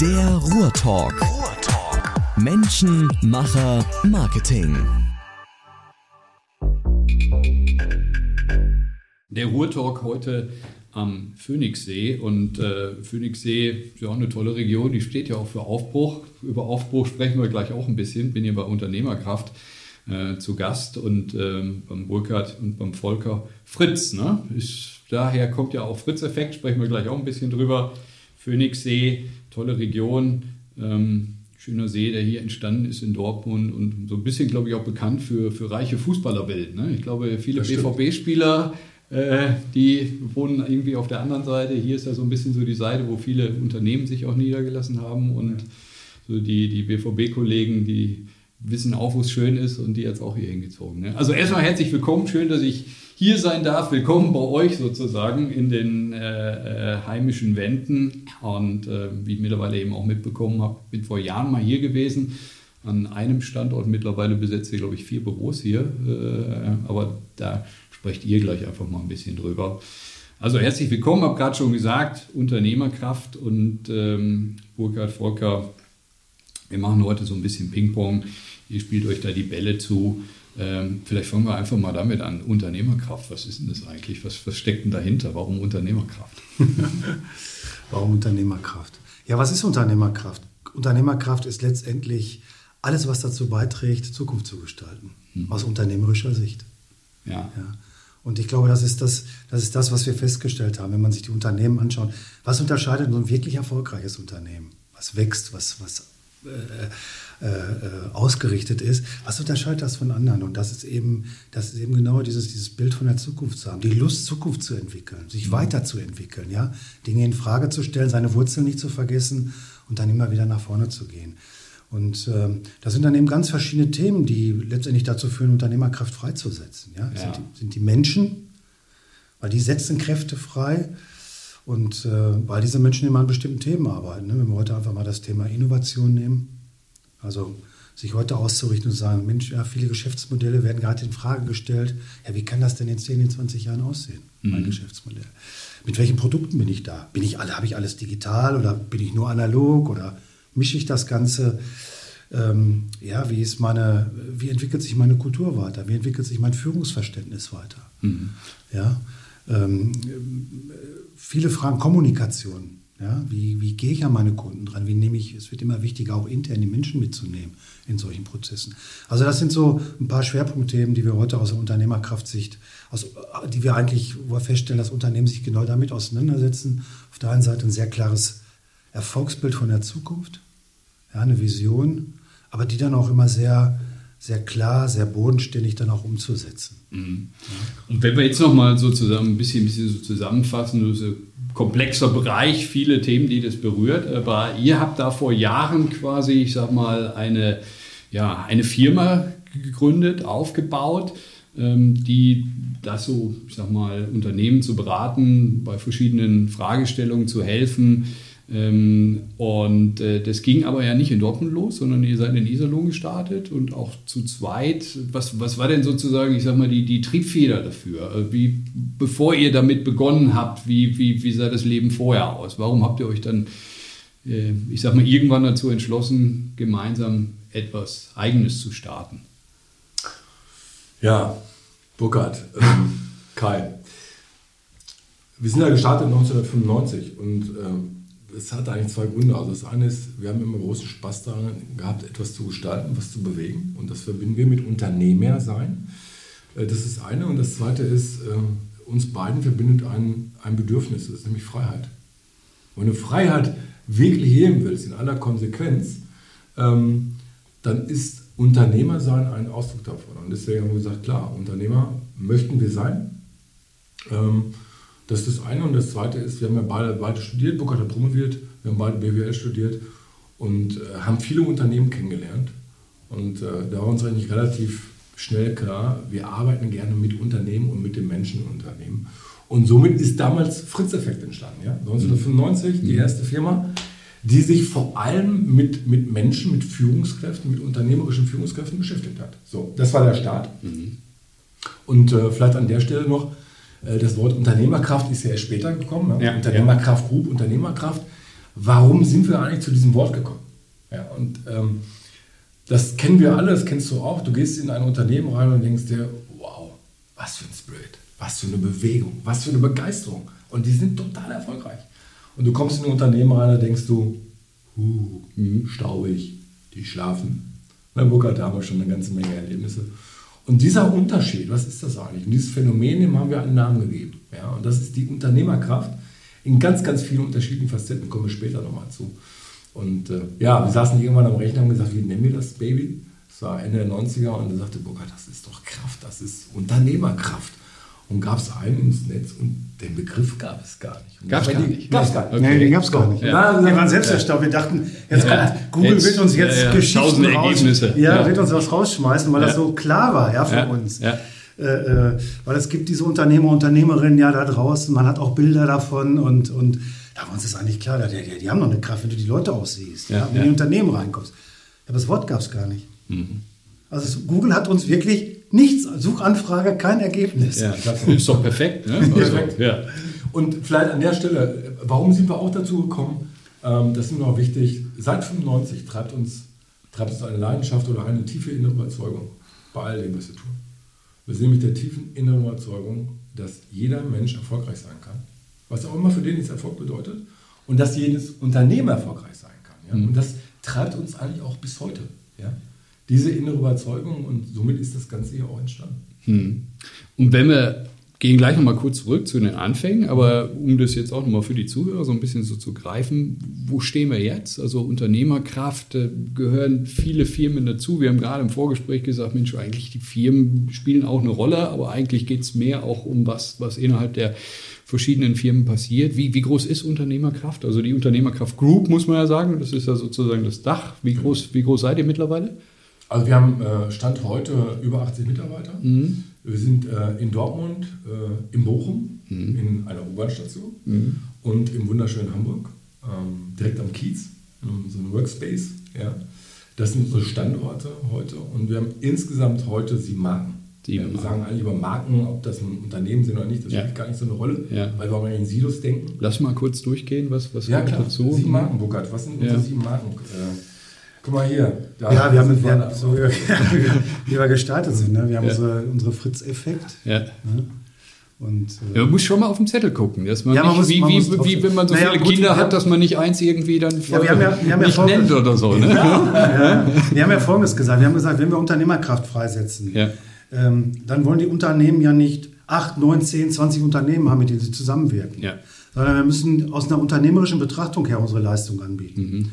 Der Ruhrtalk. Ruhrtalk. Menschen, Macher, Marketing. Der Ruhrtalk heute am Phoenixsee und äh, Phoenixsee ist ja auch eine tolle Region, die steht ja auch für Aufbruch. Über Aufbruch sprechen wir gleich auch ein bisschen. Bin hier bei Unternehmerkraft äh, zu Gast und ähm, beim Burkhard und beim Volker Fritz. Ne? Ist, daher kommt ja auch Fritz-Effekt, sprechen wir gleich auch ein bisschen drüber. Phoenixsee, tolle Region, ähm, schöner See, der hier entstanden ist in Dortmund und so ein bisschen, glaube ich, auch bekannt für, für reiche Fußballerwelt. Ne? Ich glaube, viele BVB-Spieler, äh, die wohnen irgendwie auf der anderen Seite. Hier ist ja so ein bisschen so die Seite, wo viele Unternehmen sich auch niedergelassen haben und so die, die BVB-Kollegen, die wissen auch, wo es schön ist und die jetzt auch hier hingezogen. Ne? Also erstmal herzlich willkommen, schön, dass ich hier sein darf. Willkommen bei euch sozusagen in den äh, äh, heimischen Wänden. Und äh, wie ich mittlerweile eben auch mitbekommen habe, bin vor Jahren mal hier gewesen. An einem Standort mittlerweile besetzt ihr, glaube ich, vier Büros hier. Äh, aber da sprecht ihr gleich einfach mal ein bisschen drüber. Also herzlich willkommen, habe gerade schon gesagt, Unternehmerkraft und ähm, Burkhard Volker. Wir machen heute so ein bisschen Ping-Pong. Ihr spielt euch da die Bälle zu. Ähm, vielleicht fangen wir einfach mal damit an. Unternehmerkraft, was ist denn das eigentlich? Was, was steckt denn dahinter? Warum Unternehmerkraft? Warum Unternehmerkraft? Ja, was ist Unternehmerkraft? Unternehmerkraft ist letztendlich alles, was dazu beiträgt, Zukunft zu gestalten, mhm. aus unternehmerischer Sicht. Ja. ja. Und ich glaube, das ist das, das ist das, was wir festgestellt haben, wenn man sich die Unternehmen anschaut. Was unterscheidet so ein wirklich erfolgreiches Unternehmen? Was wächst, was, was äh, äh, ausgerichtet ist, was unterscheidet das von anderen? Und das ist eben, das ist eben genau dieses, dieses Bild von der Zukunft zu haben, die Lust, Zukunft zu entwickeln, sich mhm. weiterzuentwickeln, ja, Dinge in Frage zu stellen, seine Wurzeln nicht zu vergessen und dann immer wieder nach vorne zu gehen. Und ähm, das sind dann eben ganz verschiedene Themen, die letztendlich dazu führen, Unternehmerkraft freizusetzen. Ja? ja. Sind, die, sind die Menschen, weil die setzen Kräfte frei. Und äh, weil diese Menschen immer an bestimmten Themen arbeiten. Ne? Wenn wir heute einfach mal das Thema Innovation nehmen, also sich heute auszurichten und zu sagen, Mensch, ja, viele Geschäftsmodelle werden gerade in Frage gestellt. Ja, wie kann das denn in 10, in 20 Jahren aussehen, mein mhm. Geschäftsmodell? Mit welchen Produkten bin ich da? Bin ich alle, habe ich alles digital oder bin ich nur analog oder mische ich das Ganze? Ähm, ja, wie ist meine, wie entwickelt sich meine Kultur weiter? Wie entwickelt sich mein Führungsverständnis weiter? Mhm. Ja, ähm, viele Fragen Kommunikation. Ja, wie, wie gehe ich an meine Kunden dran? Wie nehme ich, es wird immer wichtiger, auch intern die Menschen mitzunehmen in solchen Prozessen. Also das sind so ein paar Schwerpunktthemen, die wir heute aus der Unternehmerkraftsicht, aus, die wir eigentlich feststellen, dass Unternehmen sich genau damit auseinandersetzen. Auf der einen Seite ein sehr klares Erfolgsbild von der Zukunft, ja, eine Vision, aber die dann auch immer sehr sehr klar, sehr bodenständig dann auch umzusetzen. Mhm. Und wenn wir jetzt nochmal so zusammen ein bisschen, ein bisschen so zusammenfassen, so komplexer Bereich, viele Themen, die das berührt, aber ihr habt da vor Jahren quasi, ich sag mal, eine, ja, eine Firma gegründet, aufgebaut, ähm, die das so, ich sag mal, Unternehmen zu beraten, bei verschiedenen Fragestellungen zu helfen, und äh, das ging aber ja nicht in Dortmund los, sondern ihr seid in Iserlohn gestartet und auch zu zweit. Was, was war denn sozusagen, ich sag mal, die, die Triebfeder dafür? Äh, wie, bevor ihr damit begonnen habt, wie, wie, wie sah das Leben vorher aus? Warum habt ihr euch dann, äh, ich sag mal, irgendwann dazu entschlossen, gemeinsam etwas Eigenes zu starten? Ja, Burkhard, ähm, Kai. Wir sind ja gestartet 1995 und ähm, es hat eigentlich zwei Gründe. Also das eine ist, wir haben immer großen Spaß daran gehabt, etwas zu gestalten, was zu bewegen. Und das verbinden wir mit Unternehmer sein. Äh, das ist eine. Und das zweite ist, äh, uns beiden verbindet ein, ein Bedürfnis, das ist nämlich Freiheit. Wenn du Freiheit wirklich leben willst, in aller Konsequenz, ähm, dann ist Unternehmer sein ein Ausdruck davon. Und deswegen haben wir gesagt, klar, Unternehmer möchten wir sein. Das ist das eine. Und das zweite ist, wir haben ja beide, beide studiert. Burkhard hat promoviert, wir haben beide BWL studiert und äh, haben viele Unternehmen kennengelernt. Und äh, da war uns eigentlich relativ schnell klar, wir arbeiten gerne mit Unternehmen und mit den Menschen in Unternehmen. Und somit ist damals Fritz-Effekt entstanden. Ja? 1995, die mhm. erste Firma, die sich vor allem mit, mit Menschen, mit Führungskräften, mit unternehmerischen Führungskräften beschäftigt hat. So, das war der Start. Mhm. Und äh, vielleicht an der Stelle noch, das Wort Unternehmerkraft ist ja erst später gekommen. Ja? Unternehmerkraft Group, Unternehmerkraft. warum sind wir eigentlich zu diesem Wort gekommen? Ja, und ähm, das kennen wir alle, das kennst du auch. Du gehst in ein Unternehmen rein und denkst dir, wow, was für ein Spirit, was für eine Bewegung, was für eine Begeisterung. Und die sind total erfolgreich. Und du kommst in ein Unternehmen rein und denkst du, uh, staubig, die schlafen. Na, Burkhard, da haben wir schon eine ganze Menge Erlebnisse. Und dieser Unterschied, was ist das eigentlich? Und dieses Phänomen, dem haben wir einen Namen gegeben. Ja, und das ist die Unternehmerkraft in ganz, ganz vielen unterschiedlichen Facetten, kommen wir später nochmal zu. Und äh, ja, wir saßen irgendwann am Rechner und haben gesagt, wie nennen wir das Baby? Das war Ende der 90er und er sagte, Burkhard, das ist doch Kraft, das ist Unternehmerkraft und gab es einen ins Netz und den Begriff gab es gar nicht. Gab es gar nicht? Gab es gar nicht. Okay. Nee, den gab es gar nicht. Ja. wir waren selbst erstaunt. Wir dachten, jetzt ja. kommt, Google jetzt, wird uns jetzt ja, Geschichten Ergebnisse. Raus, ja, wird uns was rausschmeißen, weil das so klar war ja, für uns. Äh, äh, weil es gibt diese Unternehmer, Unternehmerinnen ja da draußen, man hat auch Bilder davon und, und da war uns das eigentlich klar, die, die, die haben noch eine Kraft, wenn du die Leute auch siehst, ja, wenn du in die Unternehmen reinkommst. Aber das Wort gab es gar nicht. Mhm. Also Google hat uns wirklich Nichts, Suchanfrage, kein Ergebnis. Ja, das ist doch perfekt. Ne? Also, perfekt. Ja. Und vielleicht an der Stelle, warum sind wir auch dazu gekommen? Ähm, das ist mir noch wichtig. Seit 95 treibt uns, treibt uns eine Leidenschaft oder eine tiefe innere Überzeugung bei all dem, was wir tun. Wir sind mit der tiefen inneren Überzeugung, dass jeder Mensch erfolgreich sein kann, was auch immer für den jetzt Erfolg bedeutet, und dass jedes Unternehmen erfolgreich sein kann. Ja? Mhm. Und das treibt uns eigentlich auch bis heute. Ja? Diese innere Überzeugung und somit ist das Ganze hier auch entstanden. Hm. Und wenn wir gehen gleich nochmal kurz zurück zu den Anfängen, aber um das jetzt auch nochmal für die Zuhörer so ein bisschen so zu greifen, wo stehen wir jetzt? Also Unternehmerkraft, äh, gehören viele Firmen dazu. Wir haben gerade im Vorgespräch gesagt, Mensch, eigentlich die Firmen spielen auch eine Rolle, aber eigentlich geht es mehr auch um was, was innerhalb der verschiedenen Firmen passiert. Wie, wie groß ist Unternehmerkraft? Also die Unternehmerkraft Group, muss man ja sagen, das ist ja sozusagen das Dach. Wie groß, wie groß seid ihr mittlerweile? Also wir haben äh, Stand heute über 80 Mitarbeiter. Mhm. Wir sind äh, in Dortmund, äh, in Bochum, mhm. in einer U-Bahn-Station mhm. und im wunderschönen Hamburg, ähm, direkt am Kiez, so ein Workspace. Ja. Das sind unsere Standorte heute und wir haben insgesamt heute sieben Marken. Sieben ja, wir sagen eigentlich über Marken, ob das ein Unternehmen sind oder nicht, das ja. spielt gar nicht so eine Rolle, ja. weil wir auch in Silos denken. Lass mal kurz durchgehen, was, was ja, klar. dazu? Sieben Marken, Burkhard. Was sind unsere sieben Marken? Äh, Guck mal hier. Da ja, wir haben, wir haben so, wie wir gestartet sind. Ne? Wir haben ja. unsere, unsere Fritz-Effekt. Ja. Ne? Und, äh, ja, man muss schon mal auf den Zettel gucken, dass man ja, man nicht, muss, wie, man wie, wie, wenn man so naja, viele gut, Kinder hat, dass man nicht eins irgendwie dann ja, wir haben ja, wir haben nicht nennt oder so. Ne? Ja, wir haben ja Folgendes gesagt. Wir haben gesagt, wenn wir Unternehmerkraft freisetzen, ähm, dann wollen die Unternehmen ja nicht 8, 9, 10, 20 Unternehmen haben, mit denen sie zusammenwirken. Sondern wir müssen aus einer unternehmerischen Betrachtung her unsere Leistung anbieten. Mhm.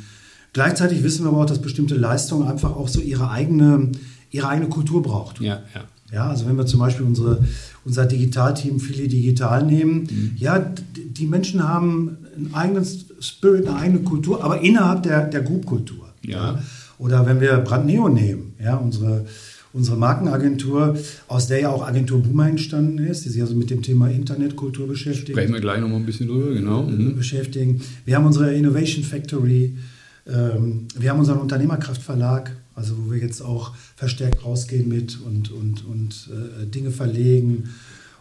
Gleichzeitig wissen wir aber auch, dass bestimmte Leistungen einfach auch so ihre eigene, ihre eigene Kultur braucht. Ja, ja. Ja, also wenn wir zum Beispiel unsere, unser Digitalteam Philly Digital nehmen, mhm. ja, die Menschen haben einen eigenen Spirit, eine eigene Kultur, aber innerhalb der, der Group-Kultur. Ja. ja. Oder wenn wir Brandneo nehmen, ja, unsere, unsere Markenagentur, aus der ja auch Agentur Boomer entstanden ist, die sich also mit dem Thema Internetkultur beschäftigt. Sprechen wir gleich nochmal ein bisschen drüber, genau. Mhm. Beschäftigen. Wir haben unsere Innovation Factory, wir haben unseren Unternehmerkraftverlag, also wo wir jetzt auch verstärkt rausgehen mit und, und, und äh, Dinge verlegen.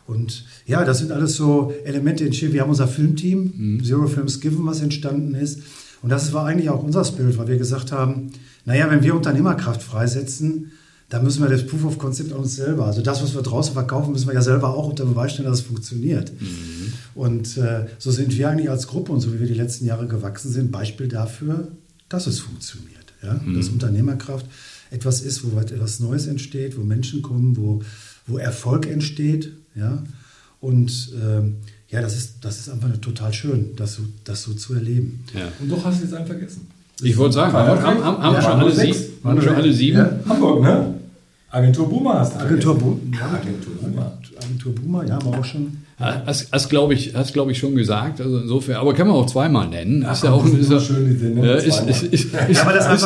Und ja, das sind alles so Elemente Wir haben unser Filmteam, mhm. Zero Films Given, was entstanden ist. Und das war eigentlich auch unser Spirit, weil wir gesagt haben, naja, wenn wir Unternehmerkraft freisetzen, dann müssen wir das Proof of Concept an uns selber. Also das, was wir draußen verkaufen, müssen wir ja selber auch unter Beweis stellen, dass es funktioniert. Mhm. Und äh, so sind wir eigentlich als Gruppe und so wie wir die letzten Jahre gewachsen sind, Beispiel dafür, dass es funktioniert. Ja? Mhm. Dass Unternehmerkraft etwas ist, wo etwas Neues entsteht, wo Menschen kommen, wo, wo Erfolg entsteht. Ja? Und ähm, ja, das ist, das ist einfach total schön, das so, das so zu erleben. Ja. Und doch hast du jetzt einen vergessen. Ich wollte sagen, haben, haben, haben, haben ja, wir schon alle sieben? Waren schon alle sieben? Ja. Hamburg, ne? Agentur Boomer hast du Agentur, Bu ja, Agentur Boomer. Agentur Boomer, ja, haben wir auch schon. Hast, hast glaube ich, hast, glaub ich, schon gesagt. Also insofern, aber kann man auch zweimal nennen. Ach, ist ja auch ist, ist, schön, ist, ist, ist, ist,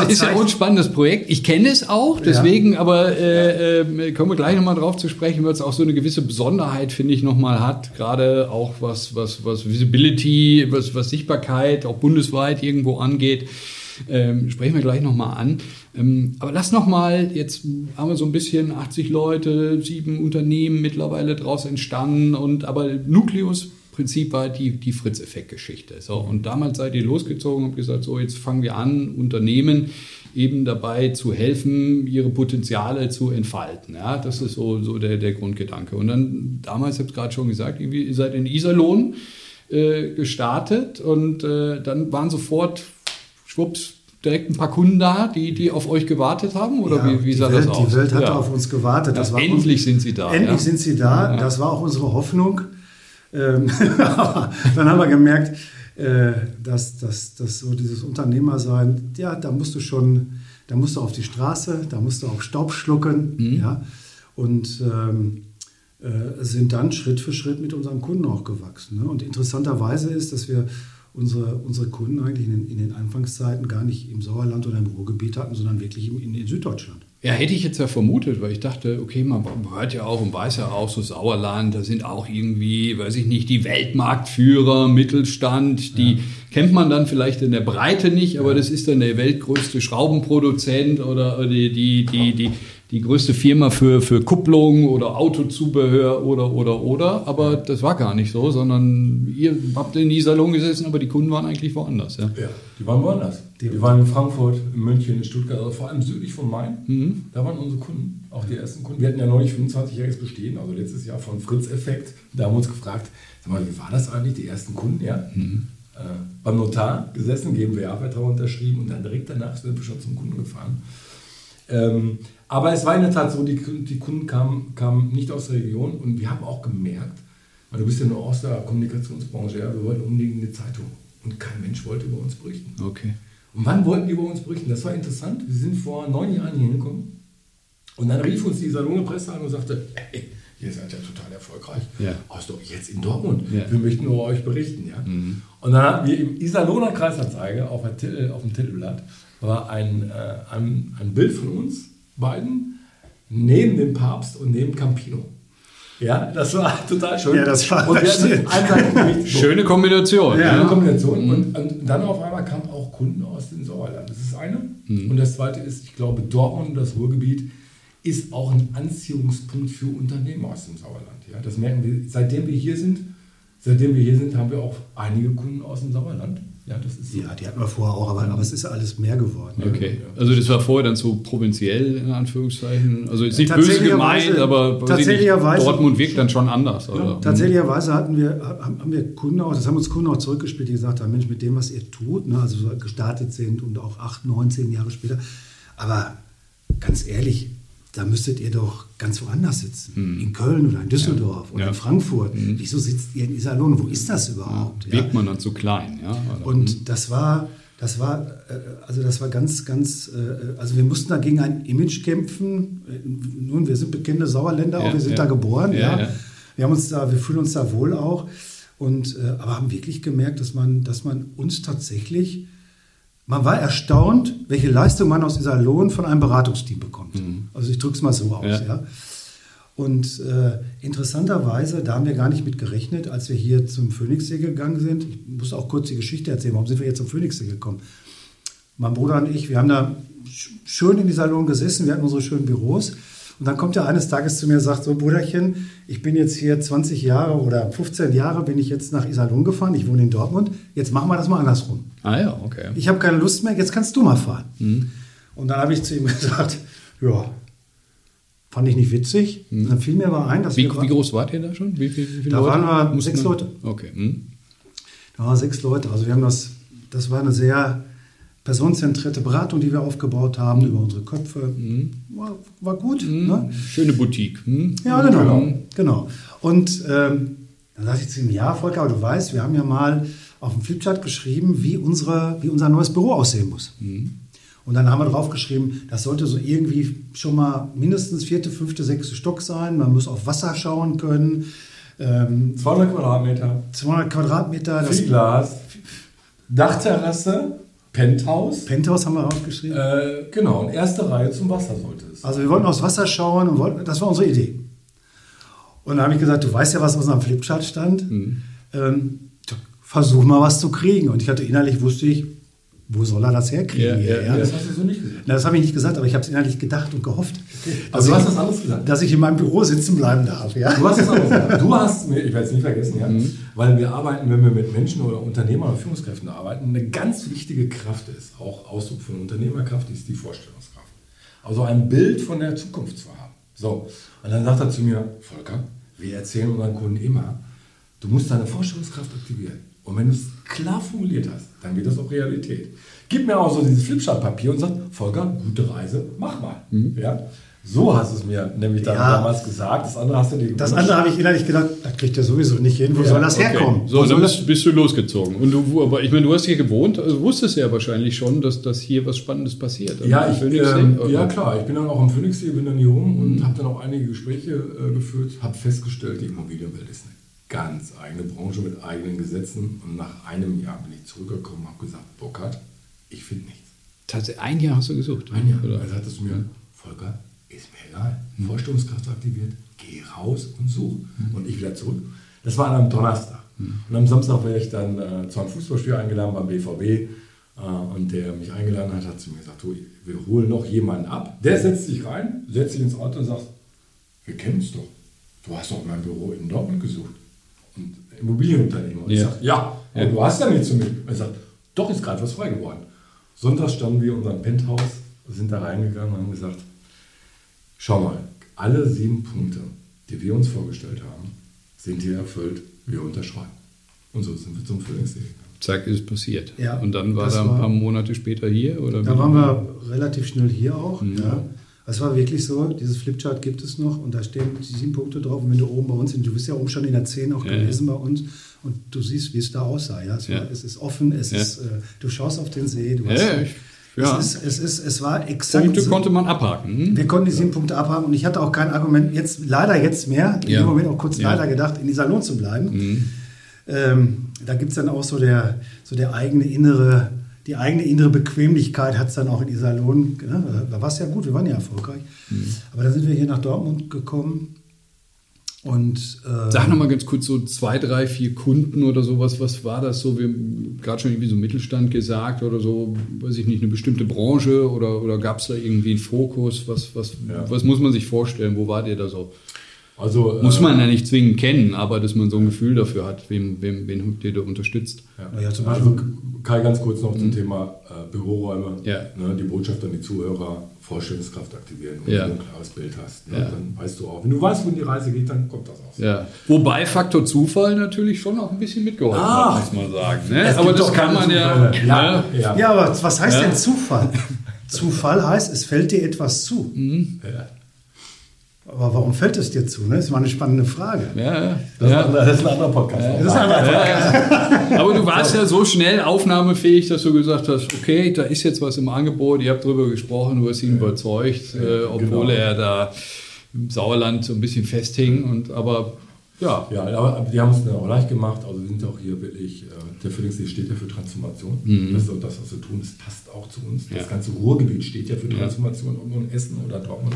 ist ja auch ein spannendes Projekt. Ich kenne es auch, deswegen, ja. aber äh, äh, kommen wir gleich nochmal drauf zu sprechen, weil es auch so eine gewisse Besonderheit, finde ich, nochmal hat. Gerade auch was, was, was Visibility, was, was Sichtbarkeit auch bundesweit irgendwo angeht. Ähm, sprechen wir gleich nochmal an. Ähm, aber lass nochmal, jetzt haben wir so ein bisschen 80 Leute, sieben Unternehmen mittlerweile draus entstanden und aber Nukleus Prinzip war die, die Fritz-Effekt-Geschichte. So, und damals seid ihr losgezogen und gesagt, so jetzt fangen wir an, Unternehmen eben dabei zu helfen, ihre Potenziale zu entfalten. Ja, das ist so, so der, der Grundgedanke. Und dann, damals, habt ihr gerade schon gesagt, ihr seid in Iserlohn äh, gestartet und äh, dann waren sofort, schwupps, direkt ein paar Kunden da, die, die auf euch gewartet haben? Oder ja, wie, wie sah Welt, das aus? Die Welt hat ja. auf uns gewartet. Ja, endlich uns, sind sie da. Endlich sind sie da. Das war auch unsere Hoffnung. Ähm, dann haben wir gemerkt, äh, dass, dass, dass so dieses Unternehmersein, ja, da musst du schon, da musst du auf die Straße, da musst du auch Staub schlucken. Mhm. Ja, und ähm, äh, sind dann Schritt für Schritt mit unseren Kunden auch gewachsen. Ne? Und interessanterweise ist, dass wir unsere, unsere Kunden eigentlich in den, in den Anfangszeiten gar nicht im Sauerland oder im Ruhrgebiet hatten, sondern wirklich in, in Süddeutschland. Ja, hätte ich jetzt ja vermutet, weil ich dachte, okay, man hört ja auch und weiß ja auch, so Sauerland, da sind auch irgendwie, weiß ich nicht, die Weltmarktführer, Mittelstand, die ja. kennt man dann vielleicht in der Breite nicht, aber ja. das ist dann der weltgrößte Schraubenproduzent oder die, die, die, die, die größte Firma für, für Kupplung oder Autozubehör oder, oder, oder. Aber das war gar nicht so, sondern ihr habt in Iserlohn gesessen, aber die Kunden waren eigentlich woanders. Ja, ja die waren woanders. Die, die waren in Frankfurt, in München, in Stuttgart, also vor allem südlich von Main. Mhm. Da waren unsere Kunden, auch die ersten Kunden. Wir hatten ja neulich 25-jähriges Bestehen, also letztes Jahr von Fritz Effekt. Da haben wir uns gefragt, sag mal, wie war das eigentlich, die ersten Kunden? Ja. Mhm. Äh, beim Notar gesessen, GmbH-Vertrag unterschrieben und dann direkt danach sind wir schon zum Kunden gefahren. Ähm, aber es war in der Tat so, die, die Kunden kamen, kamen nicht aus der Region und wir haben auch gemerkt, weil du bist ja nur aus der Kommunikationsbranche, ja, wir wollten unbedingt eine Zeitung und kein Mensch wollte über uns berichten. Okay. Und wann wollten die über uns berichten? Das war interessant. Wir sind vor neun Jahren hier hingekommen und dann rief uns die Salone Presse an und sagte, hey, ihr seid ja total erfolgreich. Ja. Aus, jetzt in Dortmund. Ja. Wir möchten über euch berichten. Ja? Mhm. Und dann hatten wir im Iserlohner Kreisanzeige auf, auf dem Titelblatt war ein, äh, ein, ein Bild von uns beiden neben dem Papst und neben Campino. Ja, das war total schön. Ja, das war und das Schöne Kombination. Ja. Schöne Kombination. Mhm. Und, und, dann auf einmal kamen auch Kunden aus dem Sauerland. Das ist eine. Mhm. Und das zweite ist, ich glaube, Dortmund, das Ruhrgebiet, ist auch ein Anziehungspunkt für Unternehmer aus dem Sauerland. Ja, das merken wir, seitdem wir hier sind. Seitdem wir hier sind, haben wir auch einige Kunden aus dem Sauerland. Ja, das ist so. ja, die hatten wir vorher auch, aber, aber es ist ja alles mehr geworden. Okay, also das war vorher dann so provinziell in Anführungszeichen. Also ist nicht böse gemeint, aber tatsächlicherweise, Dortmund wirkt dann schon anders. Ja, tatsächlicherweise hatten wir, haben wir Kunden auch, das haben uns Kunden auch zurückgespielt, die gesagt haben, Mensch, mit dem, was ihr tut, ne, also gestartet sind und auch acht, neun, zehn Jahre später, aber ganz ehrlich, da müsstet ihr doch ganz woanders sitzen. Mhm. In Köln oder in Düsseldorf ja. oder ja. in Frankfurt. Mhm. Wieso sitzt ihr in Iserlohn? Wo ist das überhaupt? Ja. Wirkt man dann zu klein, ja? Und mhm. das war, das war, äh, also das war ganz, ganz, äh, also wir mussten da gegen ein Image kämpfen. Nun, wir sind bekannte Sauerländer, auch wir sind da geboren, ja. Wir haben uns da, wir fühlen uns da wohl auch. Und, äh, aber haben wirklich gemerkt, dass man, dass man uns tatsächlich man war erstaunt, welche Leistung man aus dieser Lohn von einem Beratungsteam bekommt. Mhm. Also ich drücke es mal so aus. Ja. ja. Und äh, interessanterweise, da haben wir gar nicht mit gerechnet, als wir hier zum Phoenixsee gegangen sind. Ich muss auch kurz die Geschichte erzählen, warum sind wir jetzt zum Phoenixsee gekommen? Mein Bruder und ich, wir haben da schön in dieser Lohn gesessen, wir hatten unsere schönen Büros. Und dann kommt er eines Tages zu mir und sagt, so Bruderchen, ich bin jetzt hier 20 Jahre oder 15 Jahre bin ich jetzt nach Iserlohn gefahren, ich wohne in Dortmund, jetzt machen wir das mal andersrum. Ah ja, okay. Ich habe keine Lust mehr, jetzt kannst du mal fahren. Mhm. Und dann habe ich zu ihm gesagt, ja, fand ich nicht witzig. Mhm. Dann fiel mir aber ein, dass wie, wir... Wie groß wart ihr da schon? Wie, wie, wie viele da Leute? waren wir sechs Leute. Okay. Mhm. Da waren sechs Leute. Also wir haben das, das war eine sehr personenzentrierte Beratung, die wir aufgebaut haben über unsere Köpfe. Mhm. War, war, gut. Mhm. Ne? Schöne Boutique. Mhm. Ja, genau. Mhm. genau. Und ähm, dann sagte ich zu ihm, ja, Volker, aber du weißt, wir haben ja mal auf dem Flipchart geschrieben, wie, unsere, wie unser neues Büro aussehen muss. Mhm. Und dann haben wir drauf geschrieben, das sollte so irgendwie schon mal mindestens vierte, fünfte, sechste Stock sein. Man muss auf Wasser schauen können. Ähm, 200 Quadratmeter. 200 Quadratmeter. Viel Glas. Dachterrasse. Penthouse. Penthouse haben wir aufgeschrieben. Äh, genau, und erste Reihe zum Wasser sollte es. Also wir wollten aufs Wasser schauen und wollten, das war unsere Idee. Und dann habe ich gesagt, du weißt ja, was auf unserem Flipchart stand. Mhm. Ähm, versuch mal was zu kriegen. Und ich hatte innerlich, wusste ich, wo soll er das herkriegen? Ja, ja, ja. Das hast du so nicht gesagt. Na, das habe ich nicht gesagt, aber ich habe es innerlich gedacht und gehofft. Also du ich, hast das alles gesagt. Dass ich in meinem Büro sitzen bleiben darf. Ja? Du hast es alles gesagt. Du hast mir, ich werde es nicht vergessen, ja, weil wir arbeiten, wenn wir mit Menschen oder Unternehmern oder Führungskräften arbeiten, eine ganz wichtige Kraft ist, auch Ausdruck von Unternehmerkraft, ist die Vorstellungskraft. Also ein Bild von der Zukunft zu haben. So, und dann sagt er zu mir, Volker, wir erzählen unseren Kunden immer, du musst deine Vorstellungskraft aktivieren. Und wenn du es klar formuliert hast, dann wird das auch Realität. Gib mir auch so dieses Flipchart-Papier und sag, Volker, gute Reise, mach mal. Ja? So hast du es mir nämlich dann Ja. damals gesagt. Das andere hast du dir Das andere habe ich innerlich gedacht, das kriegt er sowieso nicht hin. Wo Ja, soll das Okay. herkommen? So, Wo dann bist, bist du losgezogen. Und du, wo- aber ich meine, du hast hier gewohnt, also wusstest ja wahrscheinlich schon, dass, dass hier was Spannendes passiert. Ja, ich, ähm, ja klar, ich bin dann auch am Phoenixsee, bin dann hier rum und habe dann auch einige Gespräche äh, geführt, habe festgestellt, die Immobilienwelt ist eine ganz eigene Branche mit eigenen Gesetzen und nach einem Jahr bin ich zurückgekommen und habe gesagt, Burkhard, ich finde nichts. Tatsächlich, ein Jahr hast du gesucht. Ein Jahr. Oder? Also hat es mir, Volker, ist mir egal. Vorstellungskraft aktiviert, geh raus und such. Und ich wieder zurück. Das war dann am Donnerstag. Und am Samstag wäre ich dann äh, zu einem Fußballspiel eingeladen beim BVB. Äh, und der mich eingeladen hat, hat zu mir gesagt, du, wir holen noch jemanden ab. Der setzt sich rein, setzt sich ins Auto und sagt, wir kennen uns doch. Du hast doch mein Büro in Dortmund gesucht. Und Immobilienunternehmer. Und ich Ja. sag, ja, aber Ja. du hast ja nichts zu mir. Er sagt, doch, ist gerade was frei geworden. Sonntags standen wir in unserem Penthouse, sind da reingegangen und haben gesagt, schau mal, alle sieben Punkte, die wir uns vorgestellt haben, sind hier erfüllt, wir unterschreiben. Und so sind wir zum Frühlingssee gegangen. Zack, ist passiert. Ja, Und dann war er ein war- paar Monate später hier? Oder da waren wir relativ schnell hier auch. Mhm. Ja. Es war wirklich so, dieses Flipchart gibt es noch und da stehen die sieben Punkte drauf. Und wenn du oben bei uns, du bist ja oben schon in der 10 auch Ja, gewesen bei uns und du siehst, wie es da aussah. Ja? Es, war, Ja. es ist offen, es Ja. ist, äh, du schaust auf den See. Du Ja, hast, ja, ich- ja. Es, ist, es, ist, es war exakt Punkte so. konnte man abhaken. hm? Wir konnten die sieben Punkte abhaben und ich hatte auch kein Argument, jetzt leider jetzt mehr, in Ja. dem Moment auch kurz Ja. leider gedacht, in Iserlohn zu bleiben. Mhm. Ähm, da gibt es dann auch so der, so der eigene innere, die eigene innere Bequemlichkeit hat es dann auch in Iserlohn. Ne? Da war es ja gut, wir waren ja erfolgreich. Mhm. Aber dann sind wir hier nach Dortmund gekommen und äh, Sag nochmal ganz kurz so zwei, drei, vier Kunden oder sowas. Was war das so? Wir haben gerade schon irgendwie so Mittelstand gesagt oder so, weiß ich nicht, eine bestimmte Branche oder, oder gab es da irgendwie einen Fokus? Was, was, Ja. was muss man sich vorstellen? Wo wart ihr da so? Also, Muss äh, man ja nicht zwingend kennen, aber dass man so ein Gefühl dafür hat, wem, wem, wen da unterstützt. Ja. Ja, zum also, Beispiel- Kai, ganz kurz noch zum Thema äh, Büroräume. Ja. Ne, die Botschaft an die Zuhörer, Vorstellungskraft aktivieren. Und Ja. wenn du ein klares Bild hast, ne, Ja. dann weißt du auch. Wenn du weißt, wohin die Reise geht, dann kommt das aus. Ja. Wobei Faktor Zufall natürlich schon auch ein bisschen mitgeholfen Ah. hat, muss man sagen. Ne? Aber das doch kann man ja. Zufälle. Ja, Ne? ja. ja, aber was heißt Ja. denn Zufall? Zufall heißt, es fällt dir etwas zu. Ja. Aber warum fällt es dir zu? Ne? Das war eine spannende Frage. Ja, ja. Das, ja. ist ein, das ist ein anderer Podcast. Das ist ein anderer Podcast. Aber du warst ja so schnell aufnahmefähig, dass du gesagt hast, okay, da ist jetzt was im Angebot, ihr habt drüber gesprochen, du hast ihn überzeugt, äh, obwohl genau. er da im Sauerland so ein bisschen festhing. Und, aber ja, Ja, aber die haben es mir auch leicht gemacht. Also wir sind auch hier wirklich, äh, der Phoenixsee steht ja für Transformation. Das ist auch das, was wir tun. Das passt auch zu uns. Das Ja. ganze Ruhrgebiet steht ja für Ja. Transformation, ob nun Essen oder Dortmund.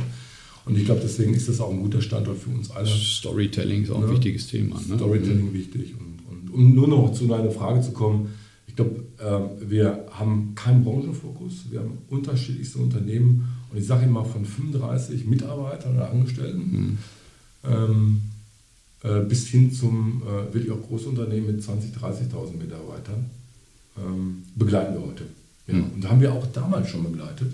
Und ich glaube, deswegen ist das auch ein guter Standort für uns alle. Storytelling ist auch ein Ja. wichtiges Thema. Ne? Storytelling wichtig. Und, und um nur noch zu deiner Frage zu kommen, ich glaube, ähm, wir haben keinen Branchenfokus. Wir haben unterschiedlichste Unternehmen. Und ich sage immer von 35 Mitarbeitern oder Angestellten ähm, äh, bis hin zum äh, wirklich auch Großunternehmen mit 20.000, 30.000 Mitarbeitern ähm, begleiten wir heute. Ja, Mhm. Und haben wir auch damals schon begleitet.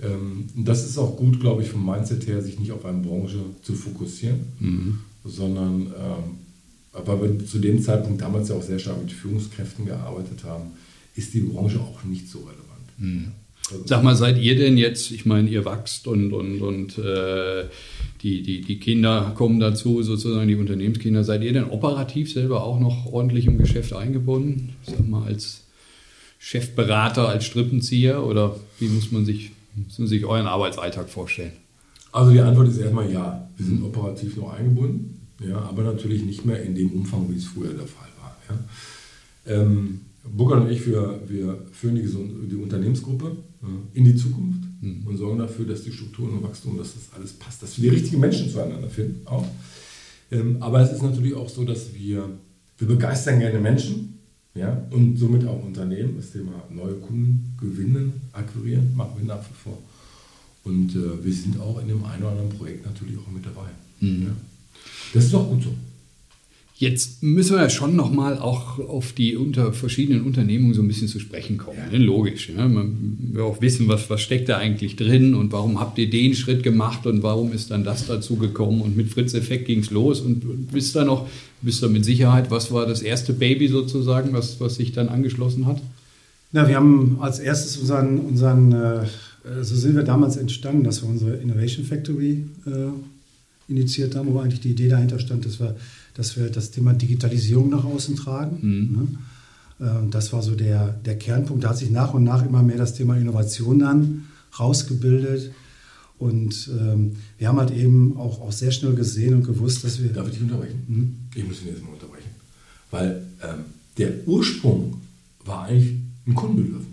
Ähm, das ist auch gut, glaube ich, vom Mindset her, sich nicht auf eine Branche zu fokussieren, Mhm. sondern ähm, aber wir zu dem Zeitpunkt damals ja auch sehr stark mit Führungskräften gearbeitet haben, ist die Branche auch nicht so relevant. Mhm. Also, Sag mal, seid ihr denn jetzt, ich meine, ihr wachst und, und, und äh, die, die, die Kinder kommen dazu, sozusagen die Unternehmenskinder, seid ihr denn operativ selber auch noch ordentlich im Geschäft eingebunden? Sag mal, als Chefberater, als Strippenzieher oder wie muss man sich, muss man sich euren Arbeitsalltag vorstellen? Also die Antwort ist erstmal ja. Wir sind operativ noch eingebunden, ja, aber natürlich nicht mehr in dem Umfang, wie es früher der Fall war. Ja. Ähm, Burkhard und ich, wir, wir führen die, die Unternehmensgruppe äh, in die Zukunft und sorgen dafür, dass die Strukturen und Wachstum, dass das alles passt, dass wir die richtigen Menschen zueinander finden auch. Ähm, aber es ist natürlich auch so, dass wir, wir begeistern gerne Menschen, Ja? Und somit auch Unternehmen, das Thema neue Kunden gewinnen, akquirieren, machen wir nach wie vor. Und äh, wir sind auch in dem einen oder anderen Projekt natürlich auch mit dabei. Mhm. Ja? Das ist auch gut so. Jetzt müssen wir ja schon nochmal auch auf die unter verschiedenen Unternehmungen so ein bisschen zu sprechen kommen. Ja. Ne? Logisch. Ja? Man will auch wissen, was, was steckt da eigentlich drin und warum habt ihr den Schritt gemacht und warum ist dann das dazu gekommen und mit Fritz Effekt ging es los und, wisst da noch, wisst ihr mit Sicherheit, was war das erste Baby sozusagen, was, was sich dann angeschlossen hat? Na, wir haben als erstes unseren, unseren äh, so sind wir damals entstanden, dass wir unsere Innovation Factory äh, initiiert haben, wo eigentlich die Idee dahinter stand, dass wir dass wir das Thema Digitalisierung nach außen tragen. Mhm. Ne? Äh, das war so der, der Kernpunkt. Da hat sich nach und nach immer mehr das Thema Innovation dann rausgebildet. Und ähm, wir haben halt eben auch, auch sehr schnell gesehen und gewusst, dass wir. Darf ich dich unterbrechen? Hm? Ich muss ihn jetzt mal unterbrechen. Weil ähm, der Ursprung war eigentlich ein Kundenbedürfnis.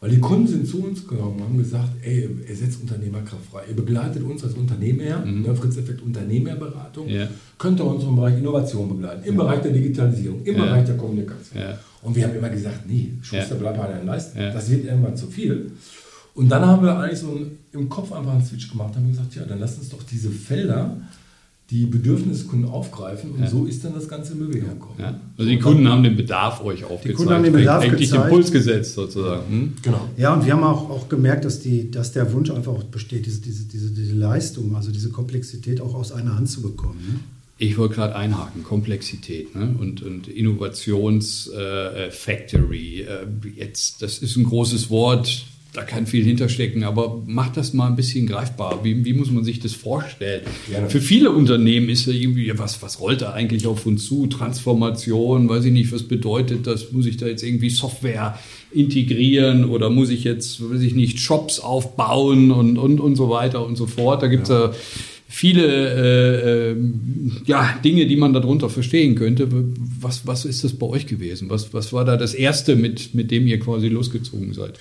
Weil die Kunden sind zu uns gekommen und haben gesagt, ey, ihr setzt Unternehmerkraft frei. Ihr begleitet uns als Unternehmer, mhm. ne, Fritz Effekt Unternehmerberatung, ja. könnt ihr uns im Bereich Innovation begleiten, im ja. Bereich der Digitalisierung, im ja. Bereich der Kommunikation. Und wir haben immer gesagt, nee, Schuster, bleib mal deinen Leisten. Das wird irgendwann zu viel. Und dann haben wir eigentlich so im Kopf einfach einen Switch gemacht und haben gesagt, ja, dann lasst uns doch diese Felder die Bedürfnisse Kunden aufgreifen und ja. so ist dann das ganze Möbel hergekommen. Ja. Also die Kunden haben den Bedarf euch aufgezeigt. Die Kunden haben den Bedarf Eigentlich gezeigt. Impuls gesetzt sozusagen. Hm? Genau. Ja, und wir haben auch, auch gemerkt, dass, die, dass der Wunsch einfach auch besteht, diese, diese, diese, diese Leistung, also diese Komplexität auch aus einer Hand zu bekommen. Ne? Ich wollte gerade einhaken, Komplexität ne? und, und Innovationsfactory. Äh, äh, jetzt, das ist ein großes Wort, da kann viel hinterstecken, aber macht das mal ein bisschen greifbar. Wie, wie muss man sich das vorstellen? Ja. Für viele Unternehmen ist ja irgendwie, was, was rollt da eigentlich auf uns zu? Transformation, weiß ich nicht, was bedeutet das? Muss ich da jetzt irgendwie Software integrieren oder muss ich jetzt, weiß ich nicht, Shops aufbauen und, und, und so weiter und so fort? Da gibt es ja. ja viele äh, äh, ja, Dinge, die man darunter verstehen könnte. Was, was ist das bei euch gewesen? Was, was war da das Erste, mit, mit dem ihr quasi losgezogen seid?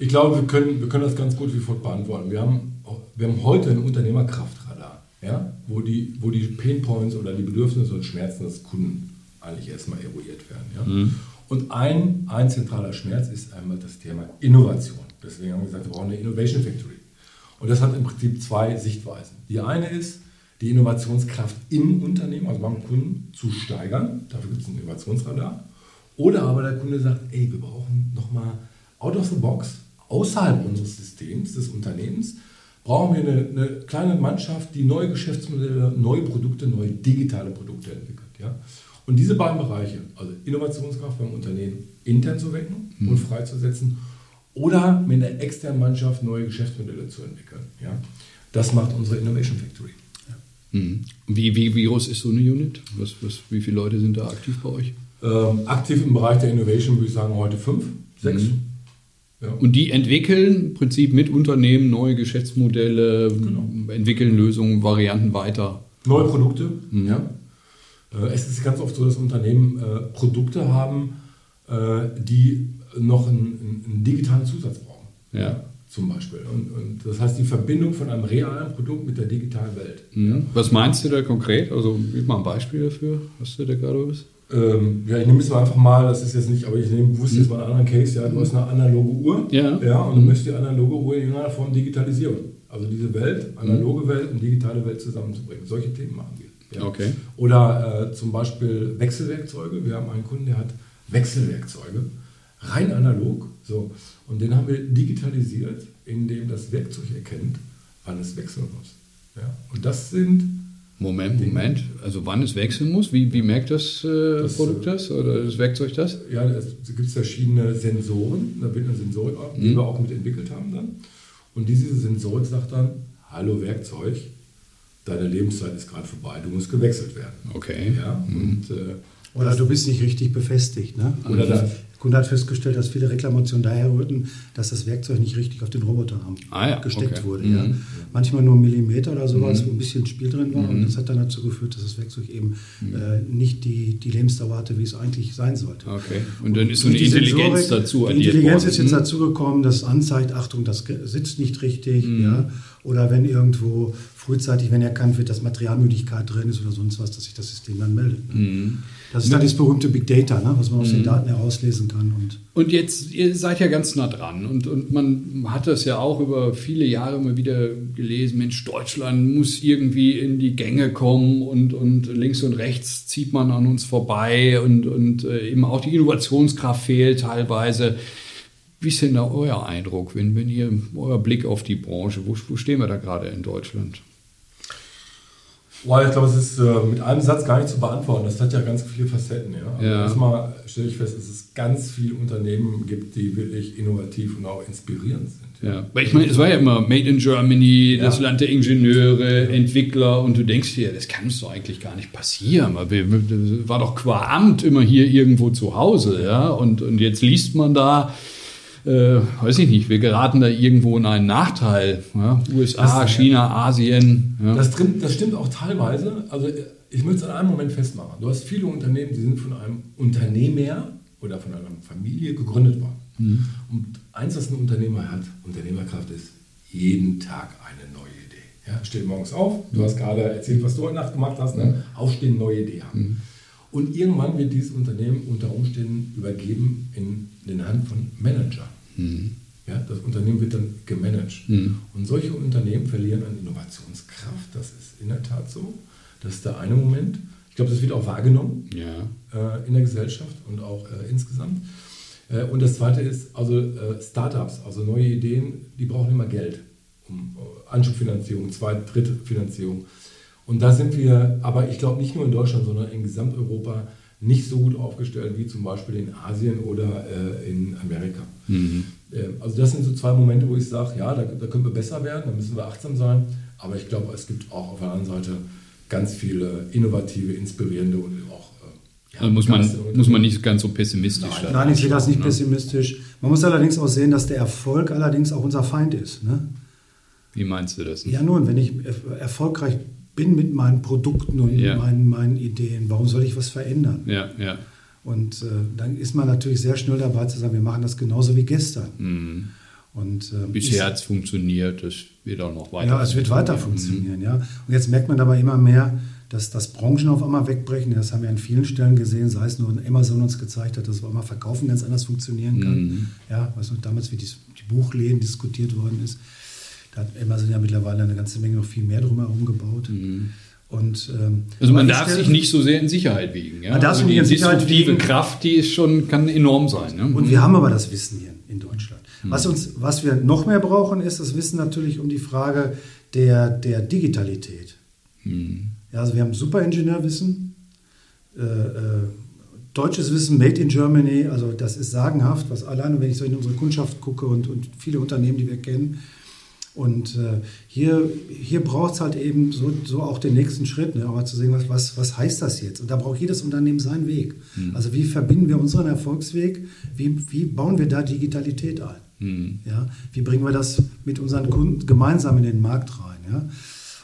Ich glaube, wir können, wir können das ganz gut wie folgt beantworten. Wir haben, wir haben heute ein Unternehmerkraftradar, ja, wo, die, wo die Painpoints oder die Bedürfnisse und Schmerzen des Kunden eigentlich erstmal eruiert werden. Ja. Mhm. Und ein, ein zentraler Schmerz ist einmal das Thema Innovation. Deswegen haben wir gesagt, wir brauchen eine Innovation Factory. Und das hat im Prinzip zwei Sichtweisen. Die eine ist, die Innovationskraft im Unternehmen, also beim Kunden, zu steigern. Dafür gibt es ein Innovationsradar. Oder aber der Kunde sagt, ey, wir brauchen nochmal out of the box außerhalb unseres Systems, des Unternehmens, brauchen wir eine, eine, kleine Mannschaft, die neue Geschäftsmodelle, neue Produkte, neue digitale Produkte entwickelt. Ja? Und diese beiden Bereiche, also Innovationskraft beim Unternehmen intern zu wecken mhm. und freizusetzen oder mit einer externen Mannschaft neue Geschäftsmodelle zu entwickeln. Ja? Das macht unsere Innovation Factory. Mhm. Wie, wie, wie groß ist so eine Unit? Was, was, wie viele Leute sind da aktiv bei euch? Ähm, aktiv im Bereich der Innovation würde ich sagen heute fünf, sechs. Mhm. Ja. Und die entwickeln im Prinzip mit Unternehmen neue Geschäftsmodelle, genau. entwickeln Lösungen, Varianten weiter. Neue Produkte, mhm. ja. Äh, es ist ganz oft so, dass Unternehmen äh, Produkte haben, äh, die noch einen, einen, digitalen Zusatz brauchen. Ja. Zum Beispiel. Und, und, das heißt, die Verbindung von einem realen Produkt mit der digitalen Welt. Mhm. Was meinst du da konkret? Also, gib mal ein Beispiel dafür. Hast du da gerade was? Ähm, ja, ich nehme es mal einfach mal, das ist jetzt nicht, aber ich nehme, wusste jetzt mal einen anderen Case, ja, du hast eine analoge Uhr, ja, ja und du möchtest die analoge Uhr in irgendeiner Form digitalisieren. Also diese Welt, analoge Welt und digitale Welt zusammenzubringen. Solche Themen machen wir. Ja. Okay. Oder äh, zum Beispiel Wechselwerkzeuge. Wir haben einen Kunden, der hat Wechselwerkzeuge, rein analog, so, und den haben wir digitalisiert, indem das Werkzeug erkennt, wann es wechseln muss. Ja. Und das sind Moment, Moment. Also wann es wechseln muss? Wie, wie merkt das, äh, das Produkt äh, das oder das Werkzeug das? Ja, es gibt verschiedene Sensoren, da wird eine Sensorik, mhm. die wir auch mit entwickelt haben dann. Und diese Sensorik sagt dann, hallo Werkzeug, deine Lebenszeit ist gerade vorbei, du musst gewechselt werden. Okay. Ja, mhm. und, äh, oder du bist nicht richtig befestigt. Ne? Oder da, Kunde hat festgestellt, dass viele Reklamationen daher rührten, dass das Werkzeug nicht richtig auf den Roboter ah, ja, gesteckt okay. wurde. Mhm. Ja. Manchmal nur ein Millimeter oder sowas, mhm. wo ein bisschen Spiel drin war. Mhm. Und das hat dann dazu geführt, dass das Werkzeug eben mhm. äh, nicht die, die Lebensdauer hatte, wie es eigentlich sein sollte. Okay. Und dann ist so eine Intelligenz Sensorik, dazu Die Intelligenz ist jetzt mhm. dazu gekommen, dass anzeigt, Achtung, das sitzt nicht richtig. Mhm. Ja. Oder wenn irgendwo frühzeitig, wenn erkannt wird, dass Materialmüdigkeit drin ist oder sonst was, dass sich das System dann meldet. Ne? Mhm. Das ist dann das berühmte Big Data, ne? was man aus den mhm. Daten herauslesen kann. Und, und jetzt, ihr seid ja ganz nah dran und, und man hat das ja auch über viele Jahre immer wieder gelesen, Mensch, Deutschland muss irgendwie in die Gänge kommen und, und links und rechts zieht man an uns vorbei und, und äh, eben auch die Innovationskraft fehlt teilweise. Wie ist denn da euer Eindruck, wenn, wenn ihr euer Blick auf die Branche, wo, wo stehen wir da gerade in Deutschland? Boah, ich glaube, es ist äh, mit einem Satz gar nicht zu beantworten. Das hat ja ganz viele Facetten. Ja? Also ja. Erstmal stelle ich fest, dass es ganz viele Unternehmen gibt, die wirklich innovativ und auch inspirierend sind. Ja, weil ich meine, es war ja immer Made in Germany, ja. das Land der Ingenieure, ja. Entwickler und du denkst dir, das kann doch eigentlich gar nicht passieren. Weil war doch qua Amt immer hier irgendwo zu Hause, ja. Und, und jetzt liest man da, äh, weiß ich nicht, wir geraten da irgendwo in einen Nachteil. Ja? USA, das, China, Asien. Ja. Das, stimmt, das stimmt auch teilweise. Also ich möchte es an einem Moment festmachen. Du hast viele Unternehmen, die sind von einem Unternehmer oder von einer Familie gegründet worden. Mhm. Und eins, was ein Unternehmer hat, Unternehmerkraft ist, jeden Tag eine neue Idee. Ja, steht morgens auf, du hast gerade erzählt, was du heute Nacht gemacht hast, ne? Mhm. aufstehen, neue Idee haben. Mhm. Und irgendwann wird dieses Unternehmen unter Umständen übergeben in den Hand von Managern. Mhm. Ja, das Unternehmen wird dann gemanagt. Mhm. Und solche Unternehmen verlieren an Innovationskraft. Das ist in der Tat so. Das ist der eine Moment. Ich glaube, das wird auch wahrgenommen ja. äh, in der Gesellschaft und auch äh, insgesamt. Äh, und das zweite ist, also äh, Startups, also neue Ideen, die brauchen immer Geld. Um, äh, Anschubfinanzierung, zweite, dritte Finanzierung. Und da sind wir, aber ich glaube nicht nur in Deutschland, sondern in Gesamteuropa nicht so gut aufgestellt wie zum Beispiel in Asien oder äh, in Amerika. Mhm. Äh, also das sind so zwei Momente, wo ich sage, ja, da, da können wir besser werden, da müssen wir achtsam sein. Aber ich glaube, es gibt auch auf der anderen Seite ganz viele innovative, inspirierende und auch äh, ja, also muss, man, muss man nicht ganz so pessimistisch sein. Nein, ich sehe das nicht ne? pessimistisch. Man muss allerdings auch sehen, dass der Erfolg allerdings auch unser Feind ist. Ne? Wie meinst du das? Ja, nun, wenn ich erfolgreich bin mit meinen Produkten und ja. meinen, meinen Ideen. Warum soll ich was verändern? Ja, ja. Und äh, dann ist man natürlich sehr schnell dabei zu sagen, wir machen das genauso wie gestern. Mhm. Und, äh, Bisher hat es funktioniert, das wird auch noch weiter Ja, es wird weiter funktionieren, mhm. ja. Und jetzt merkt man dabei immer mehr, dass, dass Branchen auf einmal wegbrechen. Das haben wir an vielen Stellen gesehen, sei es nur, wenn Amazon uns gezeigt hat, dass auf einmal Verkaufen ganz anders funktionieren kann. Mhm. Ja, was noch damals wie die, die Buchläden diskutiert worden ist. Da hat Amazon ja mittlerweile eine ganze Menge noch viel mehr drumherum gebaut. Mhm. Und, ähm, also man darf sich nicht so sehr in Sicherheit wiegen. Ja? Man darf also sich nicht in Sicherheit wiegen. Kraft, die ist schon, kann enorm sein. Ne? Und wir haben aber das Wissen hier in Deutschland. Mhm. Was, uns, was wir noch mehr brauchen, ist das Wissen natürlich um die Frage der, der Digitalität. Mhm. Ja, also wir haben Superingenieurwissen, äh, äh, deutsches Wissen, Made in Germany, also das ist sagenhaft, was alleine, wenn ich so in unsere Kundschaft gucke und, und viele Unternehmen, die wir kennen, und äh, hier, hier braucht es halt eben so, so auch den nächsten Schritt, ne? aber zu sehen, was, was, was heißt das jetzt? Und da braucht jedes Unternehmen seinen Weg. Mhm. Also wie verbinden wir unseren Erfolgsweg? Wie, wie bauen wir da Digitalität ein? Mhm. Ja? Wie bringen wir das mit unseren Kunden gemeinsam in den Markt rein? Ja?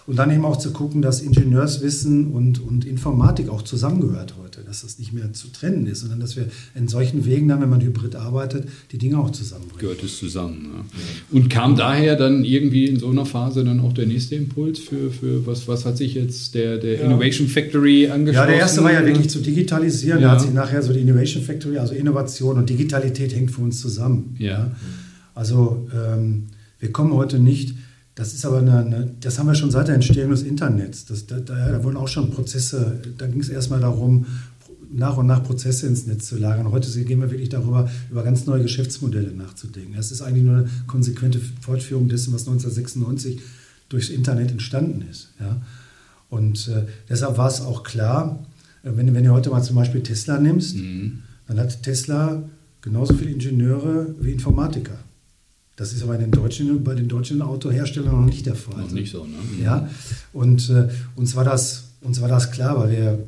Und dann eben auch zu gucken, dass Ingenieurswissen und, und Informatik auch zusammengehört heute, dass das nicht mehr zu trennen ist, sondern dass wir in solchen Wegen dann, wenn man hybrid arbeitet, die Dinge auch zusammenbringen. Gehört es zusammen. Ja. Und kam daher dann irgendwie in so einer Phase dann auch der nächste Impuls für, für was, was hat sich jetzt der, der ja. Innovation Factory angeschaut? Ja, der erste war ja wirklich zu digitalisieren. Ja. Da hat sich nachher so die Innovation Factory, also Innovation und Digitalität hängt für uns zusammen. Ja. Also ähm, wir kommen heute nicht das ist aber eine, eine, das haben wir schon seit der Entstehung des Internets. Das, da, da wurden auch schon Prozesse, da ging es erstmal darum, nach und nach Prozesse ins Netz zu lagern. Heute gehen wir wirklich darüber, über ganz neue Geschäftsmodelle nachzudenken. Das ist eigentlich nur eine konsequente Fortführung dessen, was 1996 durchs Internet entstanden ist. Ja? Und äh, deshalb war es auch klar, äh, wenn, wenn du heute mal zum Beispiel Tesla nimmst, mhm. dann hat Tesla genauso viele Ingenieure wie Informatiker. Das ist aber in den deutschen, bei den deutschen Autoherstellern noch nicht der Fall. Noch nicht so, ne? Ja, und äh, uns, war das, uns war das klar, weil wir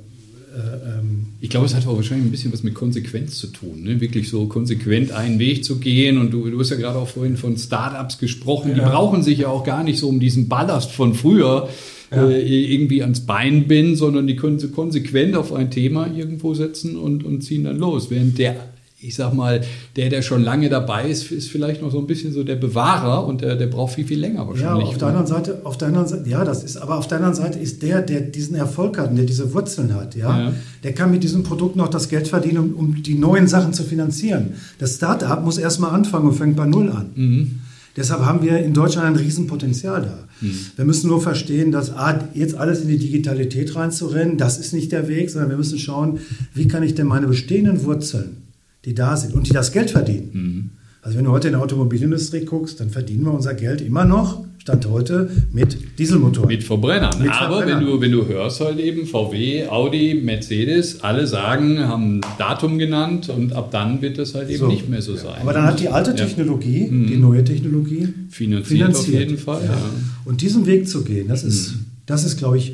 äh, ähm, ich glaube, es hat auch wahrscheinlich ein bisschen was mit Konsequenz zu tun, ne? wirklich so konsequent einen Weg zu gehen. Und du, du hast ja gerade auch vorhin von Startups gesprochen, ja. die brauchen sich ja auch gar nicht so um diesen Ballast von früher ja. äh, irgendwie ans Bein binden, sondern die können konsequent auf ein Thema irgendwo setzen und, und ziehen dann los. Während der ich sag mal, der, der schon lange dabei ist, ist vielleicht noch so ein bisschen so der Bewahrer und der, der braucht viel, viel länger wahrscheinlich. Ja, auf der anderen Seite, auf der anderen Seite, ja, das ist, aber auf der anderen Seite ist der, der diesen Erfolg hat und der diese Wurzeln hat, ja, ja. der kann mit diesem Produkt noch das Geld verdienen, um, um die neuen Sachen zu finanzieren. Das Start-up muss erstmal anfangen und fängt bei Null an. Mhm. Deshalb haben wir in Deutschland ein Riesenpotenzial da. Mhm. Wir müssen nur verstehen, dass A, jetzt alles in die Digitalität reinzurennen, das ist nicht der Weg, sondern wir müssen schauen, wie kann ich denn meine bestehenden Wurzeln die da sind und die das Geld verdienen. Mhm. Also wenn du heute in der Automobilindustrie guckst, dann verdienen wir unser Geld immer noch, Stand heute, mit Dieselmotoren. Mit Verbrennern. Mit Aber wenn, du, wenn du hörst halt eben VW, Audi, Mercedes, alle sagen, haben ein Datum genannt und ab dann wird das halt eben so. nicht mehr so ja. sein. Aber dann hat die alte Technologie, ja. die neue Technologie finanziert, finanziert. auf jeden Fall. Ja. Und diesen Weg zu gehen, das ist, mhm. das ist glaube ich,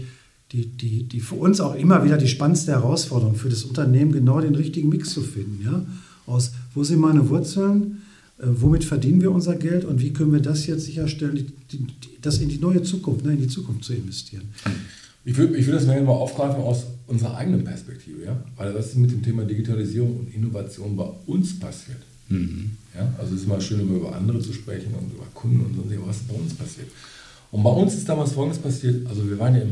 die, die, die für uns auch immer wieder die spannendste Herausforderung für das Unternehmen, genau den richtigen Mix zu finden. Ja? Aus, wo sind meine Wurzeln, äh, womit verdienen wir unser Geld und wie können wir das jetzt sicherstellen, die, die, das in die neue Zukunft, ne, in die Zukunft zu investieren. Ich würde ich würd das mal aufgreifen aus unserer eigenen Perspektive, ja? weil was ist mit dem Thema Digitalisierung und Innovation bei uns passiert. Mhm. Ja? Also es ist immer schön, immer über andere zu sprechen und über Kunden und so, was bei uns passiert. Und bei uns ist damals Folgendes passiert, also wir waren ja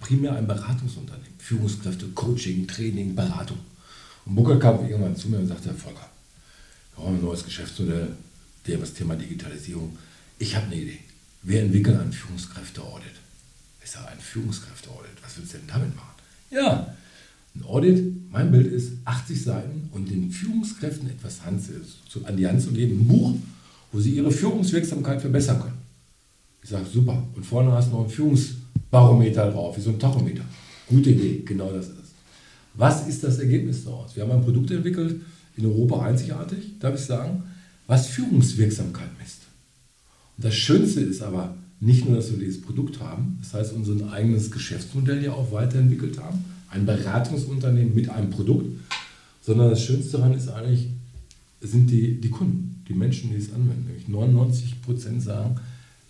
primär ein Beratungsunternehmen, Führungskräfte, Coaching, Training, Beratung. Und Booker kam irgendwann zu mir und sagte, Herr Volker, wir haben ein neues Geschäftsmodell, der das Thema Digitalisierung. Ich habe eine Idee. Wir entwickeln ein Führungskräfte-Audit. Ich sage, ein Führungskräfte-Audit, was willst du denn damit machen? Ja, ein Audit, mein Bild ist 80 Seiten und den Führungskräften etwas an die Hand zu geben, ein Buch, wo sie ihre Führungswirksamkeit verbessern können. Ich sage, super. Und vorne hast du noch ein Führungsbarometer drauf, wie so ein Tachometer. Gute Idee, genau das ist es. Was ist das Ergebnis daraus? Wir haben ein Produkt entwickelt, in Europa einzigartig, darf ich sagen, was Führungswirksamkeit misst. Und das Schönste ist aber nicht nur, dass wir dieses Produkt haben, das heißt, unser eigenes Geschäftsmodell ja auch weiterentwickelt haben, ein Beratungsunternehmen mit einem Produkt, sondern das Schönste daran ist eigentlich, sind die, die Kunden, die Menschen, die es anwenden. Nämlich 99 Prozent sagen,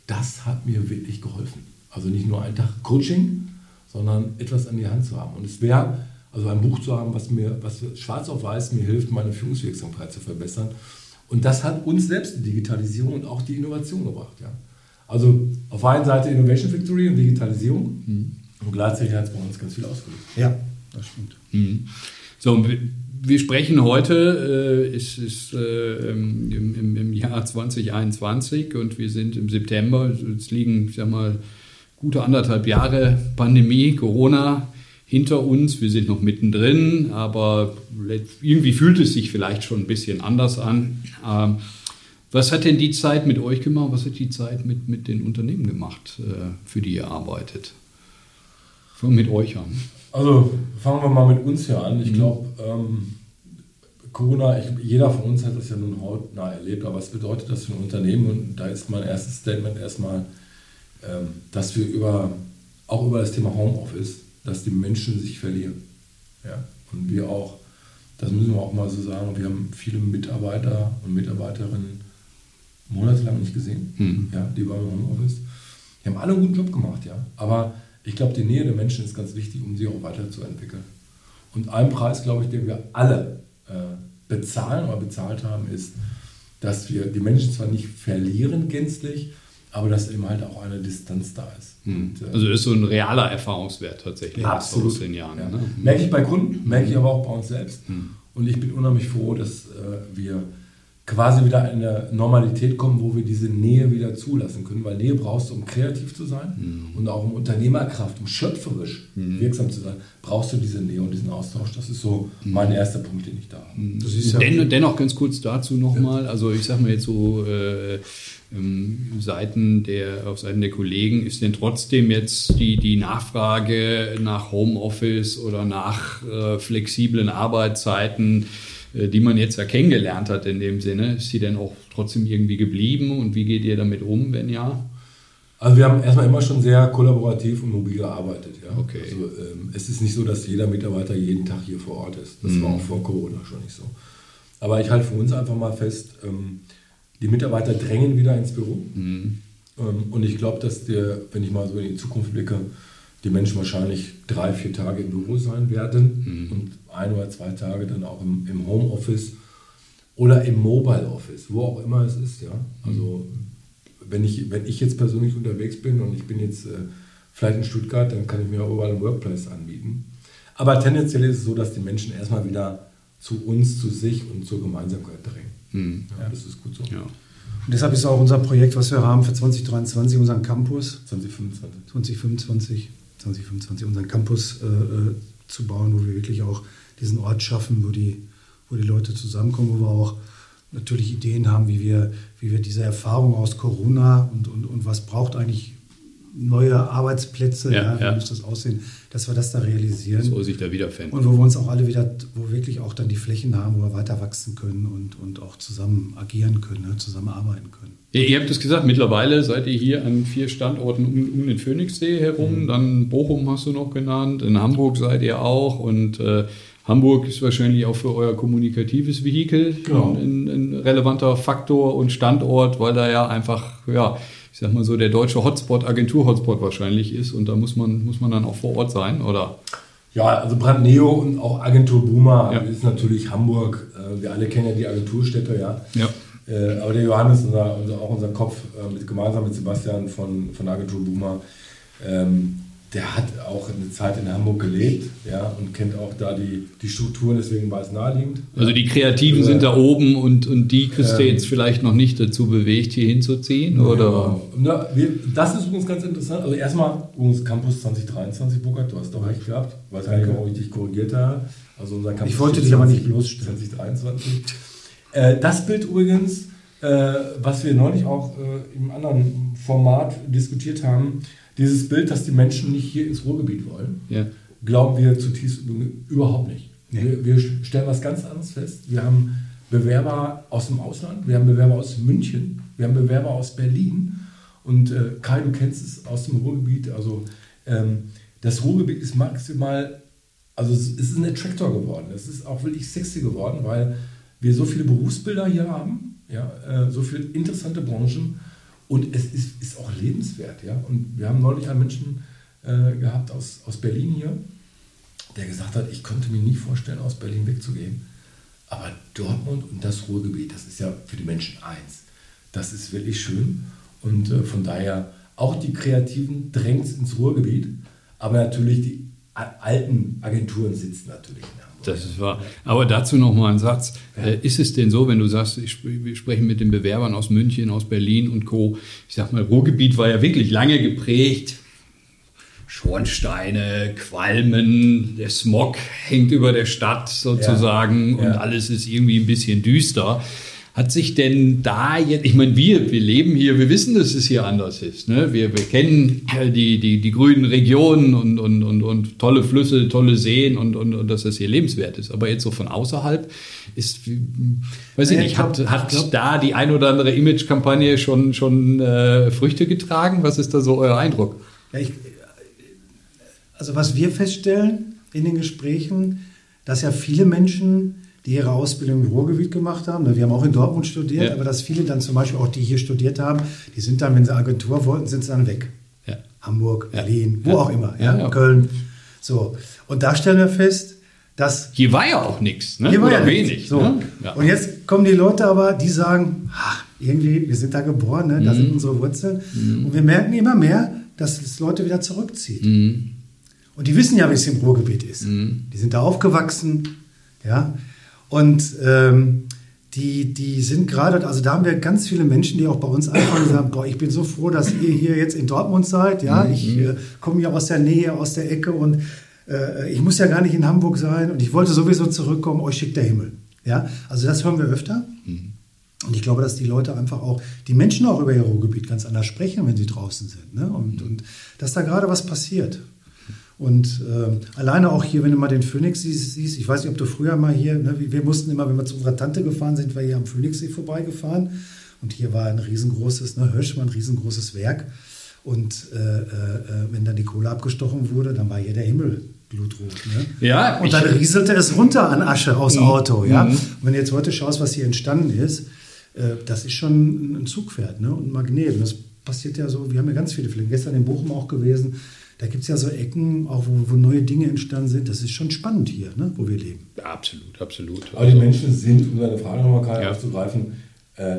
das hat mir wirklich geholfen. Also nicht nur ein Tag Coaching, sondern etwas an die Hand zu haben. Und es wäre, also ein Buch zu haben, was mir, was schwarz auf weiß mir hilft, meine Führungswirksamkeit zu verbessern. Und das hat uns selbst die Digitalisierung und auch die Innovation gebracht. Ja. Also auf einer Seite Innovation Factory und Digitalisierung mhm. und gleichzeitig hat es bei uns ganz viel ausgelöst. Ja, das stimmt. Mhm. So, wir sprechen heute, äh, es ist äh, im, im, im, Jahr 2021 und wir sind im September. Es liegen, ich sag mal, gute anderthalb Jahre Pandemie, Corona hinter uns. Wir sind noch mittendrin, aber irgendwie fühlt es sich vielleicht schon ein bisschen anders an. Ähm, was hat denn die Zeit mit euch gemacht? Was hat die Zeit mit, mit den Unternehmen gemacht, äh, für die ihr arbeitet? Fangen mit euch an. Also fangen wir mal mit uns hier an. Ich mhm. glaube, ähm, Corona, ich, jeder von uns hat das ja nun hautnah erlebt, aber was bedeutet das für ein Unternehmen? Und da ist mein erstes Statement erstmal, ähm, dass wir über, auch über das Thema Homeoffice, dass die Menschen sich verlieren. Ja? Und wir auch, das müssen wir auch mal so sagen, wir haben viele Mitarbeiter und Mitarbeiterinnen monatelang nicht gesehen. Mhm. Ja, die waren im Homeoffice. Die haben alle einen guten Job gemacht, ja. Aber ich glaube, die Nähe der Menschen ist ganz wichtig, um sie auch weiterzuentwickeln. Und ein Preis, glaube ich, den wir alle äh, bezahlen oder bezahlt haben, ist, dass wir die Menschen zwar nicht verlieren gänzlich, aber dass eben halt auch eine Distanz da ist. Hm. Und, äh, also ist so ein realer Erfahrungswert tatsächlich absolut. aus Jahren. Ja. Ne? Merke ich bei Kunden, merke ich aber auch bei uns selbst. Hm. Und ich bin unheimlich froh, dass äh, wir quasi wieder in eine Normalität kommen, wo wir diese Nähe wieder zulassen können. Weil Nähe brauchst du, um kreativ zu sein mhm. und auch um Unternehmerkraft, um schöpferisch mhm. wirksam zu sein, brauchst du diese Nähe und diesen Austausch. Das ist so mhm. mein erster Punkt, den ich da habe. Mhm. Ja Den, dennoch ganz kurz dazu nochmal. Also ich sage mal jetzt so, äh, ähm, Seiten der, auf Seiten der Kollegen ist denn trotzdem jetzt die, die Nachfrage nach Homeoffice oder nach äh, flexiblen Arbeitszeiten äh, die man jetzt ja kennengelernt hat in dem Sinne, ist sie denn auch trotzdem irgendwie geblieben und wie geht ihr damit um, wenn ja? Also wir haben erstmal immer schon sehr kollaborativ und mobil gearbeitet. Ja? Okay. Also, ähm, es ist nicht so, dass jeder Mitarbeiter jeden Tag hier vor Ort ist. Das mhm. war auch vor Corona schon nicht so. Aber ich halte für uns einfach mal fest, ähm, die Mitarbeiter drängen wieder ins Büro. Mhm. Ähm, und ich glaube, dass der, wenn ich mal so in die Zukunft blicke, die Menschen wahrscheinlich drei, vier Tage im Büro sein werden mhm. und ein oder zwei Tage dann auch im, im Homeoffice. oder im Mobile Office, wo auch immer es ist. Ja? Also wenn ich, wenn ich jetzt persönlich unterwegs bin und ich bin jetzt äh, vielleicht in Stuttgart, dann kann ich mir auch überall ein Workplace anbieten. Aber tendenziell ist es so, dass die Menschen erstmal wieder zu uns, zu sich und zur Gemeinsamkeit drängen. Mhm. Ja, das ist gut so. Ja. Und deshalb ist auch unser Projekt, was wir haben für 2023, unseren Campus. 2025. 2025, 2025 unseren Campus äh, äh, zu bauen, wo wir wirklich auch diesen Ort schaffen, wo die, wo die Leute zusammenkommen, wo wir auch natürlich Ideen haben, wie wir, wie wir diese Erfahrung aus Corona und, und, und was braucht eigentlich neue Arbeitsplätze, ja, ja, wie ja. muss das aussehen, dass wir das da realisieren. So sich da wiederfinden. Und wo wir uns auch alle wieder, wo wir wirklich auch dann die Flächen haben, wo wir weiter wachsen können und, und auch zusammen agieren können, ne, zusammenarbeiten können. Ihr, ihr habt es gesagt, mittlerweile seid ihr hier an vier Standorten um, um den Phoenixsee herum, mhm. dann Bochum hast du noch genannt, in Hamburg seid ihr auch und äh, Hamburg ist wahrscheinlich auch für euer kommunikatives Vehikel genau. ein, ein, relevanter Faktor und Standort, weil da ja einfach, ja, ich sag mal so, der deutsche Hotspot, Agentur-Hotspot wahrscheinlich ist und da muss man, muss man dann auch vor Ort sein, oder? Ja, also Brandneo und auch Agentur Boomer ja. ist natürlich Hamburg. Äh, wir alle kennen ja die Agenturstädte, ja. ja. Äh, aber der Johannes, unser, unser, auch unser Kopf, äh, mit, gemeinsam mit Sebastian von, von Agentur Boomer, ähm, der hat auch eine Zeit in Hamburg gelebt ja, und kennt auch da die, die Strukturen, deswegen war es naheliegend. Also die Kreativen sind da oben und, und die kriegst du ähm, jetzt vielleicht noch nicht dazu bewegt, hier hinzuziehen? Oder? Ja, wir, das ist übrigens ganz interessant. Also erstmal übrigens Campus 2023, Burkhard, du hast doch recht gehabt. Weiß gar nicht, warum ich dich korrigiert habe. Also unser Campus ich wollte dich aber nicht bloßstellen. 2023. Äh, das Bild übrigens, äh, was wir neulich auch äh, im anderen Format diskutiert haben, dieses Bild, dass die Menschen nicht hier ins Ruhrgebiet wollen, ja. glauben wir zutiefst überhaupt nicht. Nee. Wir, wir, stellen was ganz anderes fest. Wir haben Bewerber aus dem Ausland, wir haben Bewerber aus München, wir haben Bewerber aus Berlin. Und äh, Kai, du kennst es aus dem Ruhrgebiet. Also ähm, das Ruhrgebiet ist maximal, also es ist ein Attractor geworden. Es ist auch wirklich sexy geworden, weil wir so viele Berufsbilder hier haben, ja, äh, so viele interessante Branchen und es ist, ist auch lebenswert. Ja? Und wir haben neulich einen Menschen äh, gehabt aus, aus Berlin hier, der gesagt hat, ich könnte mir nie vorstellen, aus Berlin wegzugehen. Aber Dortmund und das Ruhrgebiet, das ist ja für die Menschen eins. Das ist wirklich schön. Und äh, von daher auch die Kreativen drängt ins Ruhrgebiet. Aber natürlich die alten Agenturen sitzen natürlich in das ist wahr. Aber dazu noch mal ein Satz. Ja. Äh, ist es denn so, wenn du sagst, ich, wir sprechen mit den Bewerbern aus München, aus Berlin und Co. Ich sag mal, Ruhrgebiet war ja wirklich lange geprägt. Schornsteine, Qualmen, der Smog hängt über der Stadt sozusagen ja. Ja. und alles ist irgendwie ein bisschen düster. Hat sich denn da jetzt, ich meine, wir, wir leben hier, wir wissen, dass es hier anders ist. Ne? Wir, wir kennen die, die, die grünen Regionen und, und, und, und tolle Flüsse, tolle Seen und, und, und dass das hier lebenswert ist. Aber jetzt so von außerhalb ist, weiß ich nicht, hat, hat da die ein oder andere Image-Kampagne schon, schon äh, Früchte getragen? Was ist da so euer Eindruck? Ja, ich, also was wir feststellen in den Gesprächen, dass ja viele Menschen die ihre Ausbildung im Ruhrgebiet gemacht haben. Wir haben auch in Dortmund studiert, ja. aber dass viele dann zum Beispiel auch, die hier studiert haben, die sind dann, wenn sie Agentur wollten, sind sie dann weg. Ja. Hamburg, Berlin, wo auch immer, Köln. So. Und da stellen wir fest, dass. Hier war ja auch nichts, ne? Hier war Oder ja wenig. So. Ne? Und jetzt kommen die Leute aber, die sagen, ach, irgendwie, wir sind da geboren, ne? da mhm. sind unsere Wurzeln. Mhm. Und wir merken immer mehr, dass es Leute wieder zurückzieht. Mhm. Und die wissen ja, wie es im Ruhrgebiet ist. Mhm. Die sind da aufgewachsen. Ja, und ähm, die, die sind gerade, also da haben wir ganz viele Menschen, die auch bei uns anfangen und sagen, boah, ich bin so froh, dass ihr hier jetzt in Dortmund seid. Ja, mhm. ich äh, komme ja aus der Nähe, aus der Ecke und äh, ich muss ja gar nicht in Hamburg sein und ich wollte sowieso zurückkommen, euch schickt der Himmel. Ja, also das hören wir öfter. Mhm. Und ich glaube, dass die Leute einfach auch, die Menschen auch über ihr Ruhrgebiet ganz anders sprechen, wenn sie draußen sind. Ne? Und, und dass da gerade was passiert. Und äh, alleine auch hier, wenn du mal den Phoenix siehst, ich weiß nicht, ob du früher mal hier, ne, wir mussten immer, wenn wir zu unserer Tante gefahren sind, wir hier am Phoenixsee vorbeigefahren. Und hier war ein riesengroßes, ne, Hirsch ein riesengroßes Werk. Und äh, äh, wenn dann die Kohle abgestochen wurde, dann war hier der Himmel blutrot. Ne? Ja, und dann rieselte es runter an Asche aus mhm. Auto. Ja? Mhm. Und wenn du jetzt heute schaust, was hier entstanden ist, äh, das ist schon ein Zugpferd ne? und ein Magnet. Und das passiert ja so, wir haben ja ganz viele Flächen. Gestern in Bochum auch gewesen da gibt es ja so Ecken, auch wo, wo, neue Dinge entstanden sind. Das ist schon spannend hier, ne, wo wir leben. Ja, absolut, absolut. Aber die Menschen sind, um deine Frage nochmal ja. aufzugreifen, äh,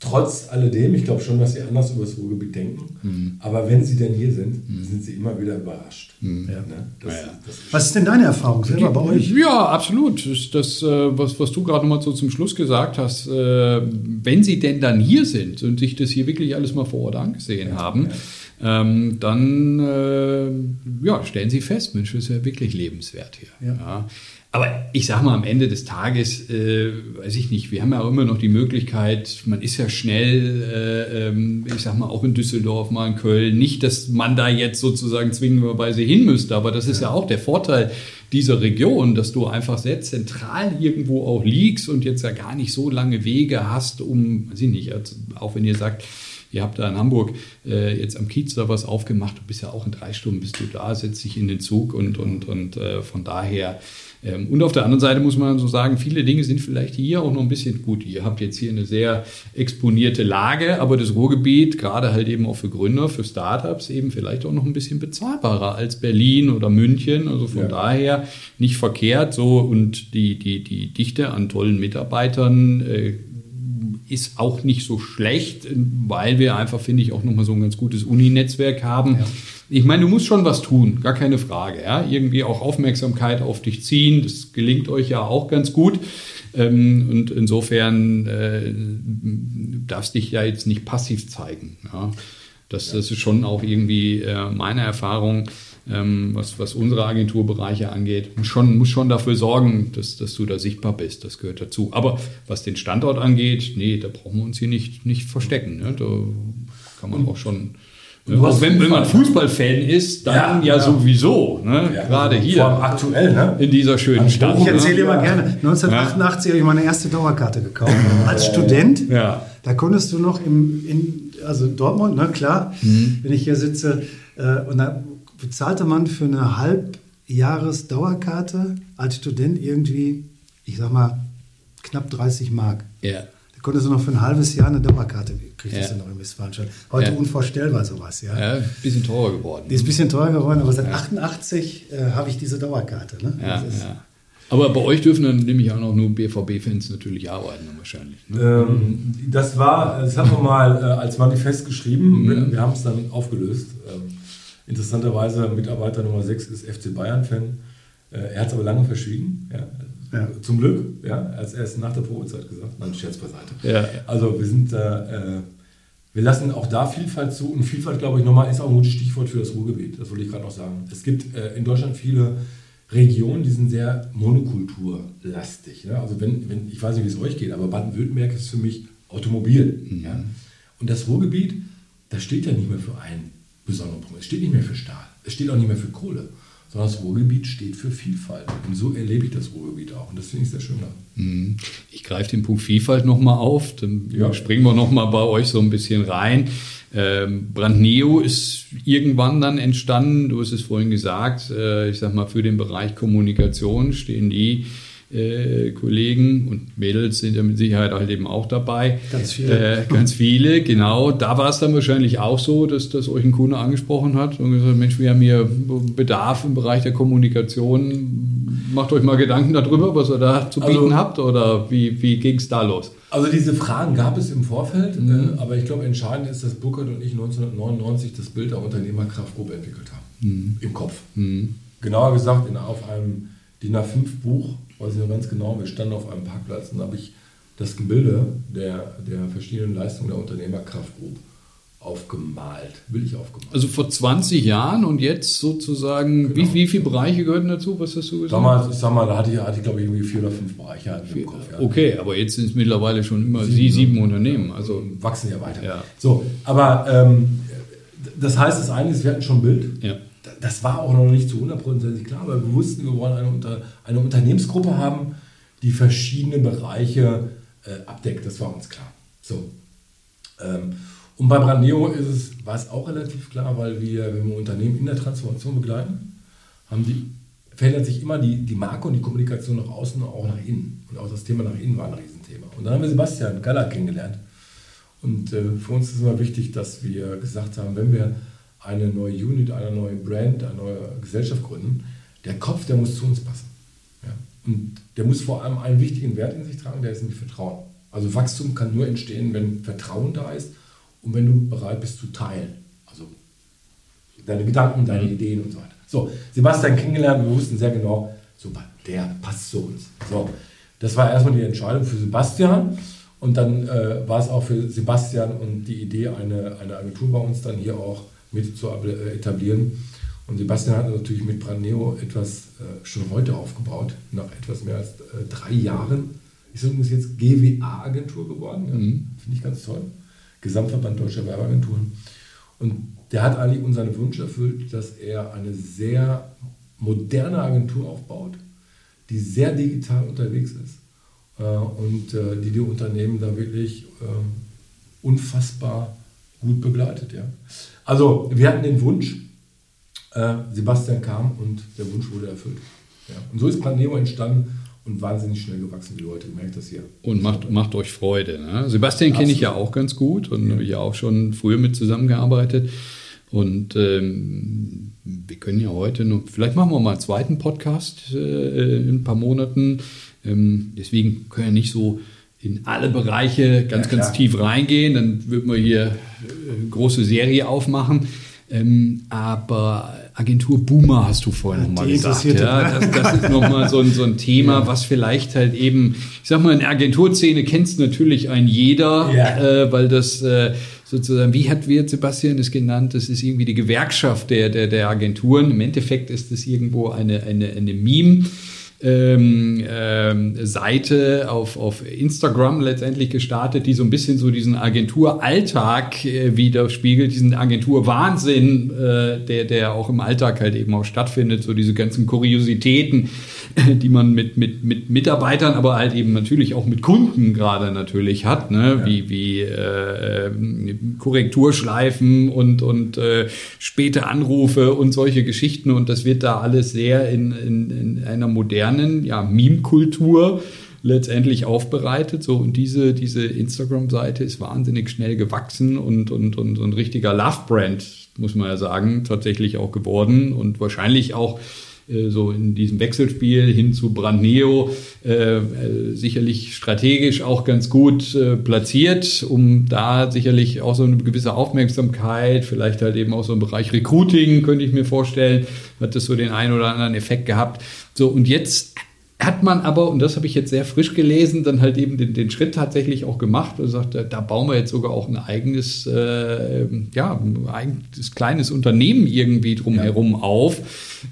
trotz alledem, ich glaube schon, dass sie anders über das Ruhrgebiet denken, mhm. aber wenn sie denn hier sind, mhm. sind sie immer wieder überrascht. Mhm. Ja. Ne? Das, ja, das ist was ist denn deine Erfahrung selber bei euch? Ja, absolut. Das, das äh, was, was du gerade nochmal so zum Schluss gesagt hast, äh, wenn sie denn dann hier sind und sich das hier wirklich alles mal vor Ort angesehen haben, ähm, dann äh, ja, stellen sie fest, Mensch, das ist ja wirklich lebenswert hier. Ja. Aber ich sage mal, am Ende des Tages, äh, weiß ich nicht, wir haben ja auch immer noch die Möglichkeit, man ist ja schnell, äh, ähm, ich sage mal, auch in Düsseldorf, mal in Köln. Nicht, dass man da jetzt sozusagen zwingenderweise hin müsste, aber das ist ja, ja auch der Vorteil dieser Region, dass du einfach sehr zentral irgendwo auch liegst und jetzt ja gar nicht so lange Wege hast, um, weiß ich nicht, auch wenn ihr sagt, Ihr habt da in Hamburg äh, jetzt am Kiez da was aufgemacht. Du bist ja auch in drei Stunden bist du da, setzt dich in den Zug und, und, und äh, von daher ähm, und auf der anderen Seite muss man so sagen, viele Dinge sind vielleicht hier auch noch ein bisschen gut. Ihr habt jetzt hier eine sehr exponierte Lage, aber das Ruhrgebiet, gerade halt eben auch für Gründer, für Startups, eben vielleicht auch noch ein bisschen bezahlbarer als Berlin oder München. Also von ja. daher nicht verkehrt so und die, die, die Dichte an tollen Mitarbeitern äh, ist auch nicht so schlecht, weil wir einfach, finde ich, auch nochmal so ein ganz gutes Uni-Netzwerk haben. Ja ich meine, du musst schon was tun, gar keine Frage. Ja? Irgendwie auch Aufmerksamkeit auf dich ziehen, das gelingt euch ja auch ganz gut. Ähm, und insofern äh, darfst dich ja jetzt nicht passiv zeigen. Ja? Das, das ist schon auch irgendwie äh, meine Erfahrung, ähm, was, was unsere Agenturbereiche angeht. Muss schon, muss schon dafür sorgen, dass, dass du da sichtbar bist. Das gehört dazu. Aber was den Standort angeht, nee, da brauchen wir uns hier nicht, nicht verstecken. Ne? Da kann man auch schon auch wenn, wenn man Fußballfan ist, dann ja, ja, ja. sowieso. Ne? Ja, Gerade hier. aktuell, ne? In dieser schönen Stadt. Ich erzähle mal gerne. 1988 habe ich meine erste Dauerkarte gekauft. Als Student. Ja. Da konntest du noch im, in, also Dortmund, ne, klar, mhm. wenn ich hier sitze, äh, und da bezahlte man für eine Halbjahresdauerkarte als Student irgendwie, ich sag mal, knapp 30 Mark. Ja. Da konntest du noch für ein halbes Jahr eine Dauerkarte kriegst ja. du noch in Westfalenstadt. Heute ja. unvorstellbar sowas, ja. Ja, ein bisschen teurer geworden. Die ist ein bisschen teurer geworden, aber seit ja. 88 äh, habe ich diese Dauerkarte. Ne? Ja, ja. Aber bei euch dürfen dann nämlich auch noch nur BVB-Fans natürlich arbeiten, wahrscheinlich. Ne? Ähm, das war, das haben wir mal äh, als Manifest geschrieben. Mhm. Wir, wir haben es dann aufgelöst. Ähm, interessanterweise, Mitarbeiter Nummer 6 ist FC Bayern-Fan. Äh, er hat es aber lange verschwiegen. Ja. Ja. Zum Glück, ja, als erst nach der Probezeit gesagt. Nein, Scherz beiseite. Ja. Also wir sind äh, wir lassen auch da Vielfalt zu und Vielfalt, glaube ich, nochmal ist auch ein gutes Stichwort für das Ruhrgebiet. Das wollte ich gerade noch sagen. Es gibt äh, in Deutschland viele Regionen, die sind sehr monokulturlastig. Ne? Also wenn, wenn, ich weiß nicht, wie es euch geht, aber Baden-Württemberg ist für mich Automobil. Mhm. Ja? Und das Ruhrgebiet, das steht ja nicht mehr für einen besonderen Punkt. Es steht nicht mehr für Stahl. Es steht auch nicht mehr für Kohle sondern das Ruhrgebiet steht für Vielfalt. Und so erlebe ich das Ruhrgebiet auch. Und das finde ich sehr schön. Mhm. Ich greife den Punkt Vielfalt nochmal auf. Dann ja. springen wir nochmal bei euch so ein bisschen rein. Ähm, Brandneo ist irgendwann dann entstanden. Du hast es vorhin gesagt. Äh, ich sag mal, für den Bereich Kommunikation stehen die äh, Kollegen und Mädels sind ja mit Sicherheit halt eben auch dabei. Ganz viele. Äh, ganz viele, genau. Da war es dann wahrscheinlich auch so, dass, dass euch ein Kunde angesprochen hat und gesagt, Mensch, wir haben hier Bedarf im Bereich der Kommunikation. Macht euch mal Gedanken darüber, was ihr da zu bieten also, habt oder wie, wie ging es da los? Also diese Fragen gab es im Vorfeld, mhm. äh, aber ich glaube, entscheidend ist, dass Burkhardt und ich 1999 das Bild der Unternehmerkraftgruppe entwickelt haben. Mhm. Im Kopf. Mhm. Genauer gesagt, in, auf einem DIN A5-Buch weiß ich noch ganz genau, wir standen auf einem Parkplatz und da habe ich das Gebilde der, der verschiedenen Leistungen der Unternehmerkraft Group aufgemalt, will ich aufgemalt. Also vor 20 Jahren und jetzt sozusagen, genau. wie, wie viele Bereiche gehörten dazu? Was hast du gesagt? Damals, ich sag mal, da hatte ich, hatte ich glaube ich irgendwie vier oder fünf Bereiche halt im Kopf. Ja. Okay, aber jetzt sind es mittlerweile schon immer sieben, Sie, sieben Unternehmen. Also wachsen ja weiter. Ja. So, aber ähm, das heißt, das eine ist, wir hatten schon ein Bild. Ja das war auch noch nicht zu hundertprozentig klar, aber wir wussten, wir wollen eine, Unter eine Unternehmensgruppe haben, die verschiedene Bereiche äh, abdeckt. Das war uns klar. So. Ähm, und bei Brandeo ist es, war es auch relativ klar, weil wir, wenn wir Unternehmen in der Transformation begleiten, haben die, verändert sich immer die, die Marke und die Kommunikation nach außen und auch nach innen. Und auch das Thema nach innen war ein Riesenthema. Und dann haben wir Sebastian Galler kennengelernt. Und äh, für uns ist immer wichtig, dass wir gesagt haben, wenn wir eine neue Unit, eine neue Brand, eine neue Gesellschaft gründen, der Kopf, der muss zu uns passen. Ja? Und der muss vor allem einen wichtigen Wert in sich tragen, der ist nämlich Vertrauen. Also Wachstum kann nur entstehen, wenn Vertrauen da ist und wenn du bereit bist zu teilen. Also deine Gedanken, deine mhm. Ideen und so weiter. So, Sebastian kennengelernt, wir wussten sehr genau, super, der passt zu uns. So, das war erstmal die Entscheidung für Sebastian. Und dann äh, war es auch für Sebastian und die Idee, eine, eine Agentur bei uns dann hier auch mit zu äh, etablieren. Und Sebastian hat natürlich mit Brandneo etwas äh, schon heute aufgebaut, nach etwas mehr als äh, drei Jahren. Ist übrigens jetzt GWA-Agentur geworden, ja. mhm. finde ich ganz toll. Gesamtverband Deutscher Werbeagenturen. Und der hat eigentlich unseren Wunsch erfüllt, dass er eine sehr moderne Agentur aufbaut, die sehr digital unterwegs ist äh, und die die Unternehmen da wirklich unfassbar gut begleitet. Ja. Also wir hatten den Wunsch, äh, Sebastian kam und der Wunsch wurde erfüllt. Ja. Und so ist Planeo entstanden und wahnsinnig schnell gewachsen, wie Leute gemerkt das hier. Und macht, macht euch Freude. Ne? Sebastian kenne ich ja auch ganz gut und ja. habe ich ja auch schon früher mit zusammengearbeitet. Und ähm, wir können ja heute noch, vielleicht machen wir mal einen zweiten Podcast äh, in ein paar Monaten. Ähm, deswegen können wir nicht so in alle Bereiche ganz, ja, ganz tief reingehen. Dann würden wir hier eine äh, große Serie aufmachen. Ähm, aber Agentur Boomer hast du vorhin nochmal gesagt. Ja, das, das ist nochmal so ein, so ein Thema, ja. was vielleicht halt eben, ich sag mal, in der Agenturszene kennst natürlich ein jeder, ja. äh, weil das äh, sozusagen, wie hat wir Sebastian es genannt, das ist irgendwie die Gewerkschaft der, der, der Agenturen. Im Endeffekt ist es irgendwo eine, eine, eine Meme ähm, ähm, Seite auf, auf Instagram letztendlich gestartet, die so ein bisschen so diesen Agenturalltag äh, widerspiegelt, diesen Agenturwahnsinn, äh, der, der auch im Alltag halt eben auch stattfindet, so diese ganzen Kuriositäten, die man mit, mit, mit Mitarbeitern, aber halt eben natürlich auch mit Kunden gerade natürlich hat, ne? Ja. wie, wie äh, Korrekturschleifen und, und äh, späte Anrufe und solche Geschichten und das wird da alles sehr in, in, in einer modernen ja, Meme-Kultur letztendlich aufbereitet. So, und diese, diese Instagram-Seite ist wahnsinnig schnell gewachsen und, und, und so ein richtiger Love-Brand, muss man ja sagen, tatsächlich auch geworden und wahrscheinlich auch so in diesem Wechselspiel hin zu Brandneo äh, äh, sicherlich strategisch auch ganz gut äh, platziert, um da sicherlich auch so eine gewisse Aufmerksamkeit, vielleicht halt eben auch so im Bereich Recruiting, könnte ich mir vorstellen, hat das so den einen oder anderen Effekt gehabt. So, und jetzt hat man aber, und das habe ich jetzt sehr frisch gelesen, dann halt eben den, den Schritt tatsächlich auch gemacht und sagt, da, bauen wir jetzt sogar auch ein eigenes, äh, ja, ein eigenes kleines Unternehmen irgendwie drumherum ja. auf.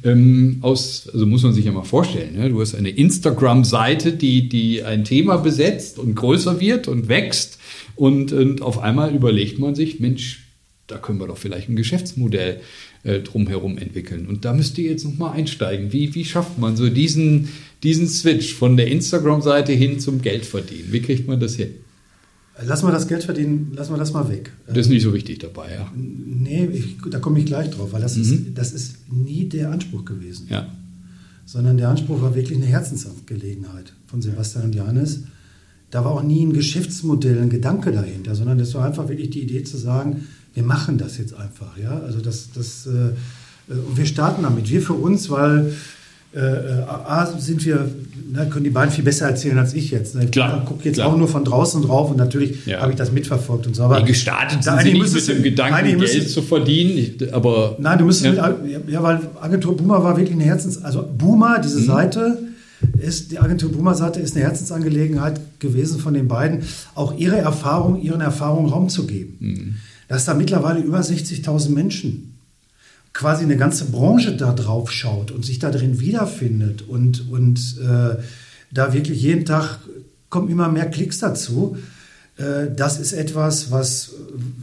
Ähm, aus, also muss man sich ja mal vorstellen, ne? du hast eine Instagram-Seite, die, die ein Thema besetzt und größer wird und wächst und, und auf einmal überlegt man sich, Mensch, da können wir doch vielleicht ein Geschäftsmodell äh, drumherum entwickeln. Und da müsst ihr jetzt nochmal einsteigen. Wie, wie schafft man so diesen, diesen Switch von der Instagram-Seite hin zum Geldverdienen? Wie kriegt man das hin? Lass mal das Geld verdienen, lass mal das mal weg. Das ist nicht so wichtig dabei, ja. Nee, ich, da komme ich gleich drauf, weil das, mhm. ist, das ist nie der Anspruch gewesen. Ja. Sondern der Anspruch war wirklich eine Herzensangelegenheit von Sebastian und Janis. Da war auch nie ein Geschäftsmodell, ein Gedanke dahinter, sondern das war einfach wirklich die Idee zu sagen, wir machen das jetzt einfach. Ja? Also das, das, äh, und wir starten damit. Wir für uns, weil äh, äh A, sind wir, ne, können die beiden viel besser erzählen als ich jetzt. Ne? Klar, ich gucke jetzt klar. auch nur von draußen drauf und natürlich ja. habe ich das mitverfolgt und so. Aber nee, gestartet sind Sie nicht mit dem Gedanken, Geld zu verdienen, aber... Nein, du müsstest, ja. Mit, ja, weil Agentur Boomer war wirklich eine Herzens... Also Boomer, diese mhm. Seite ist, die Agentur Boomer Seite ist eine Herzensangelegenheit gewesen von den beiden, auch ihre Erfahrung, ihren Erfahrungen Raum zu geben. Mhm dass da mittlerweile über 60.000 Menschen quasi eine ganze Branche da drauf schaut und sich da drin wiederfindet und, und äh, da wirklich jeden Tag kommen immer mehr Klicks dazu. Äh, das ist etwas, was,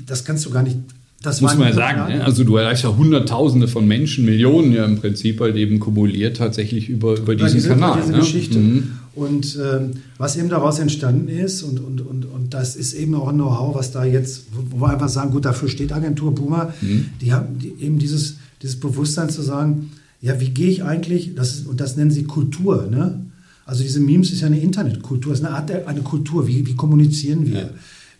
das kannst du gar nicht das muss man ja sagen. Ne? Also du erreichst ja Hunderttausende von Menschen, Millionen ja im Prinzip halt eben kumuliert tatsächlich über, über diesen diese, Kanal. Diese ne? Geschichte. Mhm. Und ähm, was eben daraus entstanden ist, und, und, und, und das ist eben auch ein Know-how, was da jetzt, wo wir einfach sagen, gut, dafür steht Agentur Puma, mhm. die haben die, eben dieses, dieses Bewusstsein zu sagen, ja, wie gehe ich eigentlich, das ist, und das nennen sie Kultur, ne? Also diese Memes ist ja eine Internetkultur, ist eine Art eine Kultur, wie, wie kommunizieren wir? Ja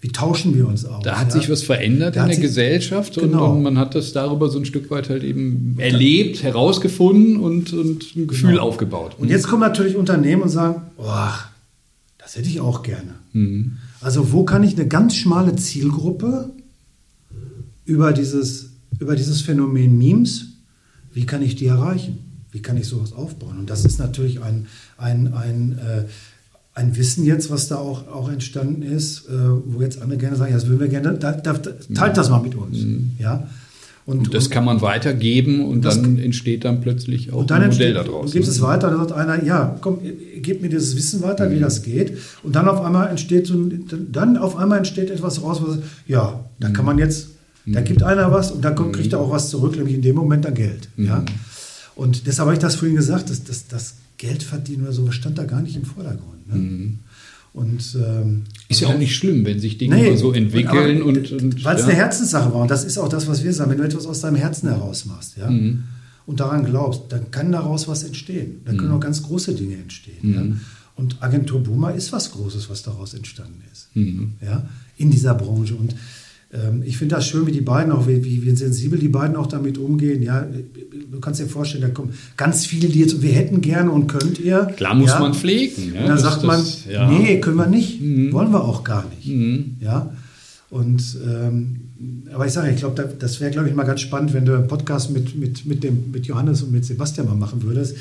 Wie tauschen wir uns aus? Da hat ja? sich was verändert da in der Gesellschaft genau. und, und, man hat das darüber so ein Stück weit halt eben erlebt, herausgefunden und, und ein Gefühl genau. aufgebaut. Und jetzt kommen natürlich Unternehmen und sagen, boah, das hätte ich auch gerne. Mhm. Also wo kann ich eine ganz schmale Zielgruppe über dieses, über dieses Phänomen Memes, wie kann ich die erreichen? Wie kann ich sowas aufbauen? Und das ist natürlich ein, ein, ein, äh, ein Wissen jetzt, was da auch, auch entstanden ist, äh, wo jetzt andere gerne sagen, ja, das würden wir gerne, da, da, teilt das mal mit uns. Mhm. Ja? Und, und, das kann man weitergeben und dann entsteht dann plötzlich auch dann ein Modell daraus. Und gibt es weiter, dann sagt einer, ja, komm, gib mir dieses Wissen weiter, mhm. wie das geht. Und dann auf einmal entsteht so, dann auf einmal entsteht etwas raus, was, ja, da kann man jetzt, da mhm. gibt einer was und dann kommt, kriegt er auch was zurück, nämlich in dem Moment dann Geld. Mhm. Ja? Und deshalb habe ich das vorhin gesagt, dass das, das Geld verdienen oder so, stand da gar nicht im Vordergrund. Ne? Mhm. Und, ähm, ist ja auch nicht schlimm, wenn sich Dinge nee, so entwickeln. und, und Weil es ja. eine Herzenssache war. Und das ist auch das, was wir sagen. Wenn du etwas aus deinem Herzen heraus machst ja, mhm. und daran glaubst, dann kann daraus was entstehen. Dann können mhm. auch ganz große Dinge entstehen. Mhm. Ja. Und Agentur Boomer ist was Großes, was daraus entstanden ist. Mhm. Ja, in dieser Branche. Und ähm, ich finde das schön, wie die beiden auch, wie, wie, sensibel die beiden auch damit umgehen. Ja, du kannst dir vorstellen, da kommen ganz viele, die jetzt, wir hätten gerne und könnt ihr. Klar muss ja. man pflegen. Ja, und dann sagt man, ja. nee, können wir nicht, mhm. wollen wir auch gar nicht. Mhm. Ja, und ähm, aber ich sage, ich glaube, das wäre, glaube ich, mal ganz spannend, wenn du einen Podcast mit, mit, mit, dem, mit Johannes und mit Sebastian mal machen würdest.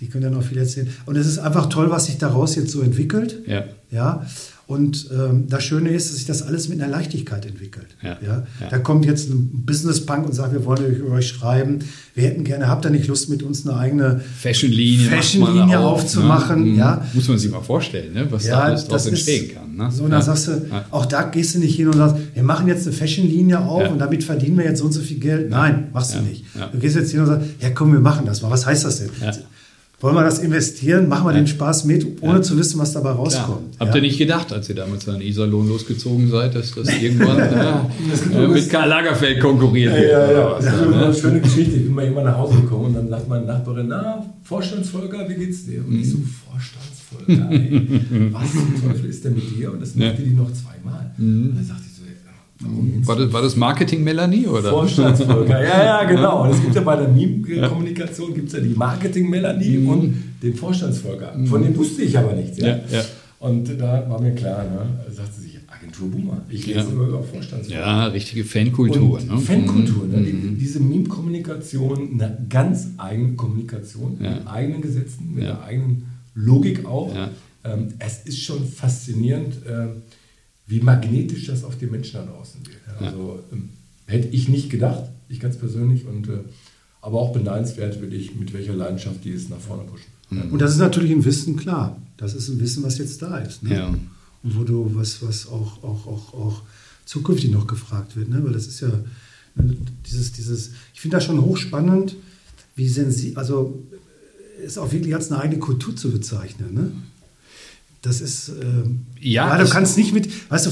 Die können ja noch viel erzählen. Und es ist einfach toll, was sich daraus jetzt so entwickelt. Ja. ja? Und ähm, das Schöne ist, dass sich das alles mit einer Leichtigkeit entwickelt. Ja, ja? ja. Da kommt jetzt ein Business Punk und sagt, wir wollen über euch schreiben. Wir hätten gerne, habt ihr nicht Lust, mit uns eine eigene Fashion-Linie Fashion auf, ne? aufzumachen? Ne? Ja. Muss man sich mal vorstellen, ne? was da alles draus entstehen kann. Ne? So, und dann sagst du, auch da gehst du nicht hin und sagst, wir machen jetzt eine Fashion-Linie auf und damit verdienen wir jetzt so und so viel Geld. Nein, machst du nicht. Du gehst jetzt hin und sagst, ja komm, wir machen das mal. Was heißt das denn? Wollen wir das investieren, machen wir ja. den Spaß mit, ohne ja. zu wissen, was dabei rauskommt. Ja. Habt ihr nicht gedacht, als ihr damals an Iserlohn losgezogen seid, dass das irgendwann äh, mit Karl Lagerfeld konkurriert wird? Ja, ja, Das ist eine schöne Geschichte. Ich bin mal irgendwann nach Hause gekommen und dann sagt meine Nachbarin, na, Vorstandsvolker, wie geht's dir? Und ich so, mhm. Vorstandsvolker, ey, was zum Teufel ist denn mit dir? Und das machte die noch zweimal. Mhm. Und dann sagte ich, war das, war das Marketing Melanie oder? Vorstandsvolker, ja, ja, genau. Und es gibt ja bei der Meme-Kommunikation gibt ja die Marketing Melanie mhm. und den Vorstandsvolker. Mhm. Von dem wusste ich aber nichts. Ja? Ja, ja. Und da war mir klar, ne, da sagte sich Agentur Boomer. Ich lese ja. immer über Vorstandsvolker. Ja, richtige Fankultur. Ne? Fankultur, ne? Mhm. diese Meme-Kommunikation, eine ganz eigene Kommunikation, mit eigenen Gesetzen, mit einer eigenen Logik auch. Ähm, es ist schon faszinierend. Äh, wie magnetisch das auf die Menschen da draußen wirkt. Also ähm, hätte ich nicht gedacht, ich ganz persönlich, und, äh, aber auch beneidenswert wirklich, mit welcher Leidenschaft die es nach vorne pushen. Mhm. Und das ist natürlich ein Wissen, klar. Das ist ein Wissen, was jetzt da ist. Ne? Ja. Und wo du, was, was auch, auch, auch, auch zukünftig noch gefragt wird, ne? weil das ist ja ne, dieses, dieses, ich finde das schon hochspannend, wie sensibel, also ist auch wirklich als eine eigene Kultur zu bezeichnen. Ne? Das ist, äh, ja, ja, du kannst nicht mit, weißt du,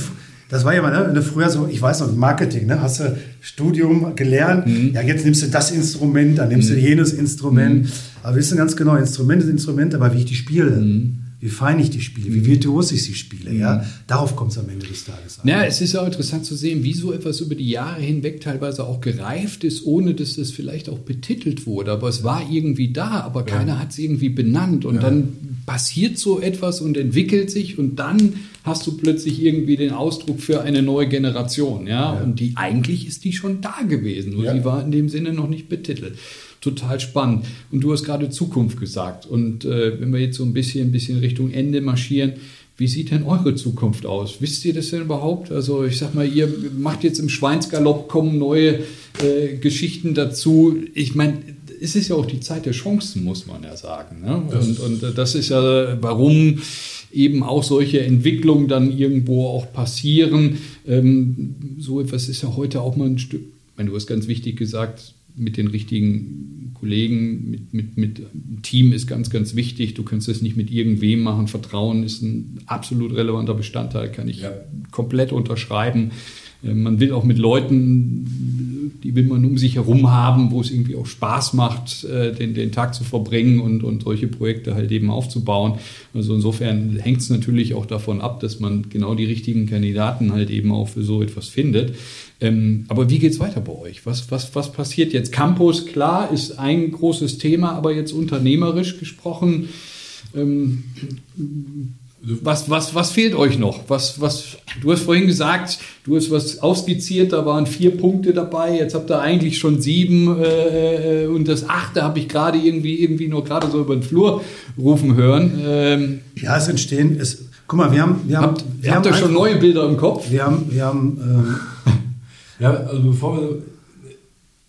das war ja mal, ne, früher so, ich weiß noch, Marketing, ne, hast du Studium gelernt, mhm. ja, jetzt nimmst du das Instrument, dann nimmst mhm. du jenes Instrument, mhm. aber wissen ganz genau, Instrument ist Instrument, aber wie ich die spiele, mhm. Wie fein ich die spiele, wie virtuos ich sie spiele, ja, mhm. darauf kommt es am Ende des Tages an. Ja, es ist auch interessant zu sehen, wie so etwas über die Jahre hinweg teilweise auch gereift ist, ohne dass es vielleicht auch betitelt wurde, aber es war irgendwie da, aber ja. keiner hat es irgendwie benannt und ja. dann passiert so etwas und entwickelt sich und dann hast du plötzlich irgendwie den Ausdruck für eine neue Generation, ja, ja. und die eigentlich ist die schon da gewesen, nur ja. sie war in dem Sinne noch nicht betitelt. Total spannend. Und du hast gerade Zukunft gesagt. Und äh, wenn wir jetzt so ein bisschen, ein bisschen Richtung Ende marschieren, wie sieht denn eure Zukunft aus? Wisst ihr das denn überhaupt? Also ich sag mal, ihr macht jetzt im Schweinsgalopp, kommen neue äh, Geschichten dazu. Ich meine, es ist ja auch die Zeit der Chancen, muss man ja sagen. Ne? Und, und das ist ja, warum eben auch solche Entwicklungen dann irgendwo auch passieren. Ähm, so etwas ist ja heute auch mal ein Stück, ich meine, du hast ganz wichtig gesagt, mit den richtigen Kollegen, mit, mit, mit Team ist ganz, ganz wichtig. Du kannst das nicht mit irgendwem machen. Vertrauen ist ein absolut relevanter Bestandteil, kann ich ja. komplett unterschreiben. Äh, man will auch mit Leuten die will man um sich herum haben, wo es irgendwie auch Spaß macht, äh, den, den Tag zu verbringen und, und solche Projekte halt eben aufzubauen. Also insofern hängt es natürlich auch davon ab, dass man genau die richtigen Kandidaten halt eben auch für so etwas findet. Ähm, aber wie geht es weiter bei euch? Was, was, was passiert jetzt? Campus, klar, ist ein großes Thema, aber jetzt unternehmerisch gesprochen, ähm, was, was, was fehlt euch noch? Was, was, du hast vorhin gesagt, du hast was ausskizziert, da waren vier Punkte dabei, jetzt habt ihr eigentlich schon sieben äh, äh und das achte habe ich gerade irgendwie, irgendwie nur gerade so über den Flur rufen hören. Ähm, ja, es entstehen, es, guck mal, wir haben... Wir habt, haben, wir habt ihr schon neue Bilder im Kopf? Wir haben... Wir haben ähm, ja, also bevor wir...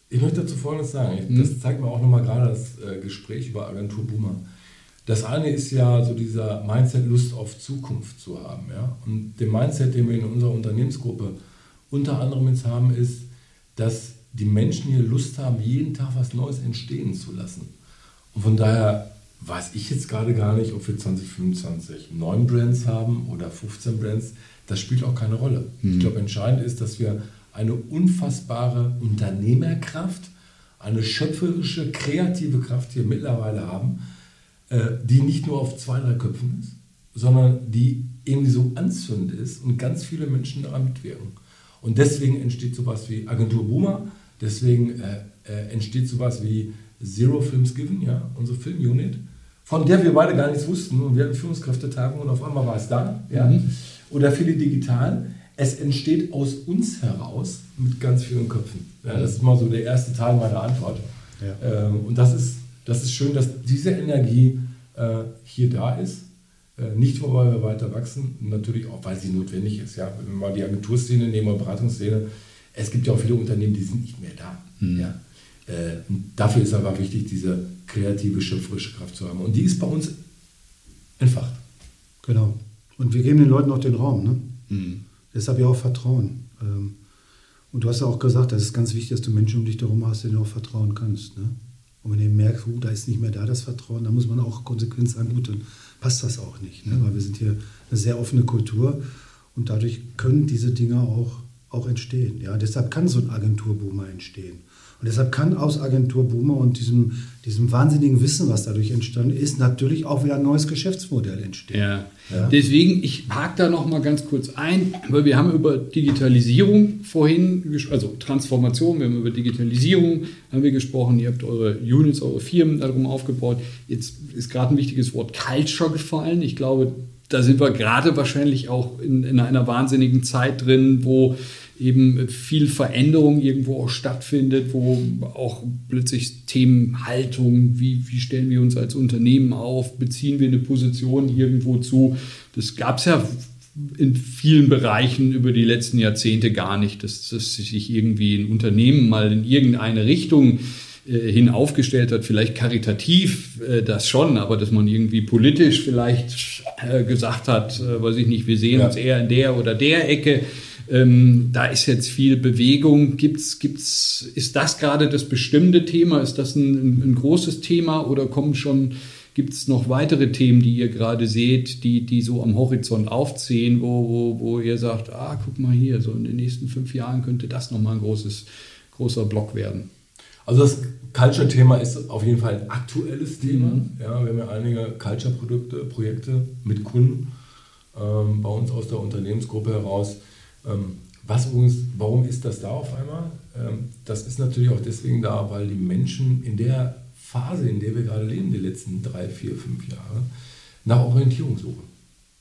Ich möchte dazu Folgendes sagen, ich, das hm? zeigt mir auch nochmal gerade das äh, Gespräch über Agentur Boomer. Das eine ist ja so dieser Mindset, Lust auf Zukunft zu haben. Ja? Und der Mindset, den wir in unserer Unternehmensgruppe unter anderem jetzt haben, ist, dass die Menschen hier Lust haben, jeden Tag was Neues entstehen zu lassen. Und von daher weiß ich jetzt gerade gar nicht, ob wir 2025 neun Brands haben oder 15 Brands. Das spielt auch keine Rolle. Mhm. Ich glaube, entscheidend ist, dass wir eine unfassbare Unternehmerkraft, eine schöpferische, kreative Kraft hier mittlerweile haben die nicht nur auf zwei, drei Köpfen ist, sondern die irgendwie so anzündend ist und ganz viele Menschen daran mitwirken. Und deswegen entsteht sowas wie Agentur Boomer, deswegen äh, äh, entsteht sowas wie Zero Films Given, ja, unsere Filmunit, von der wir beide gar nichts wussten und wir hatten Führungskräftetagung und auf einmal war es da, ja. Mhm. Oder viele digital. Es entsteht aus uns heraus mit ganz vielen Köpfen. Ja, das ist mal so der erste Teil meiner Antwort. Ja. Ähm, und das ist das ist schön, dass diese Energie äh, hier da ist. Äh, nicht nur, weil wir weiter wachsen, natürlich auch, weil sie notwendig ist. Ja? Wenn wir mal die Agenturszene nehmen oder Beratungsszene, es gibt ja auch viele Unternehmen, die sind nicht mehr da. Mhm. Ja? Äh, dafür ist aber wichtig, diese kreative, schöpferische Kraft zu haben. Und die ist bei uns entfacht. Genau. Und wir geben den Leuten auch den Raum. Ne? Mhm. Deshalb ja auch Vertrauen. Ähm, und du hast ja auch gesagt, das ist ganz wichtig, dass du Menschen um dich herum hast, denen du auch vertrauen kannst. Ne? Und wenn ihr merkt, oh, da ist nicht mehr da das Vertrauen, dann muss man auch konsequent sagen, gut, dann passt das auch nicht. Ne? Weil wir sind hier eine sehr offene Kultur und dadurch können diese Dinge auch, auch entstehen. Ja? Deshalb kann so ein Agenturboomer entstehen. Und deshalb kann aus Agentur Boomer und diesem, diesem wahnsinnigen Wissen, was dadurch entstanden ist, natürlich auch wieder ein neues Geschäftsmodell entstehen. Ja. ja. Deswegen, ich hake da noch mal ganz kurz ein, weil wir haben über Digitalisierung vorhin, also Transformation, wir haben über Digitalisierung haben wir gesprochen, ihr habt eure Units, eure Firmen darum aufgebaut. Jetzt ist gerade ein wichtiges Wort Culture gefallen. Ich glaube, da sind wir gerade wahrscheinlich auch in, in einer wahnsinnigen Zeit drin, wo eben viel Veränderung irgendwo auch stattfindet, wo auch plötzlich Themen Haltung, wie, wie stellen wir uns als Unternehmen auf, beziehen wir eine Position irgendwo zu. Das gab es ja in vielen Bereichen über die letzten Jahrzehnte gar nicht, dass, dass sich irgendwie ein Unternehmen mal in irgendeine Richtung äh, hin aufgestellt hat, vielleicht karitativ äh, das schon, aber dass man irgendwie politisch vielleicht äh, gesagt hat, äh, weiß ich nicht, wir sehen ja. uns eher in der oder der Ecke. Ähm, da ist jetzt viel Bewegung. Gibt's, gibt's, ist das gerade das bestimmte Thema? Ist das ein, ein großes Thema oder kommen schon, gibt es noch weitere Themen, die ihr gerade seht, die, die so am Horizont aufziehen, wo, wo, wo ihr sagt, ah, guck mal hier, so in den nächsten fünf Jahren könnte das nochmal ein großes, großer Block werden? Also das Culture-Thema ist auf jeden Fall ein aktuelles Thema. Mhm. Ja, wir haben ja einige Culture-Produkte, Projekte mit Kunden ähm, bei uns aus der Unternehmensgruppe heraus, was übrigens, warum ist das da auf einmal? Ähm, das ist natürlich auch deswegen da, weil die Menschen in der Phase, in der wir gerade leben, die letzten drei, vier, fünf Jahre, nach Orientierung suchen.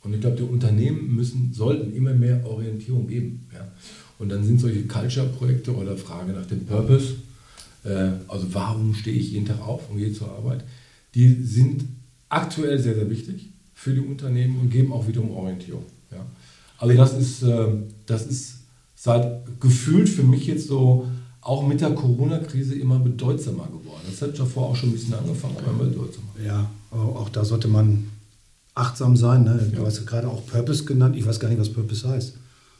Und ich glaube, die Unternehmen müssen, sollten immer mehr Orientierung geben. Ja. Und dann sind solche Culture-Projekte oder Frage nach dem Purpose, äh, also warum stehe ich jeden Tag auf und gehe zur Arbeit, die sind aktuell sehr, sehr wichtig für die Unternehmen und geben auch wiederum Orientierung. Ja. Also das ist, ähm, das ist seit gefühlt für mich jetzt so auch mit der Corona-Krise immer bedeutsamer geworden. Das hat davor auch schon ein bisschen angefangen, aber immer bedeutsamer. Ja, auch da sollte man achtsam sein. Ne? Du ja. hast gerade auch Purpose genannt. Ich weiß gar nicht, was Purpose heißt.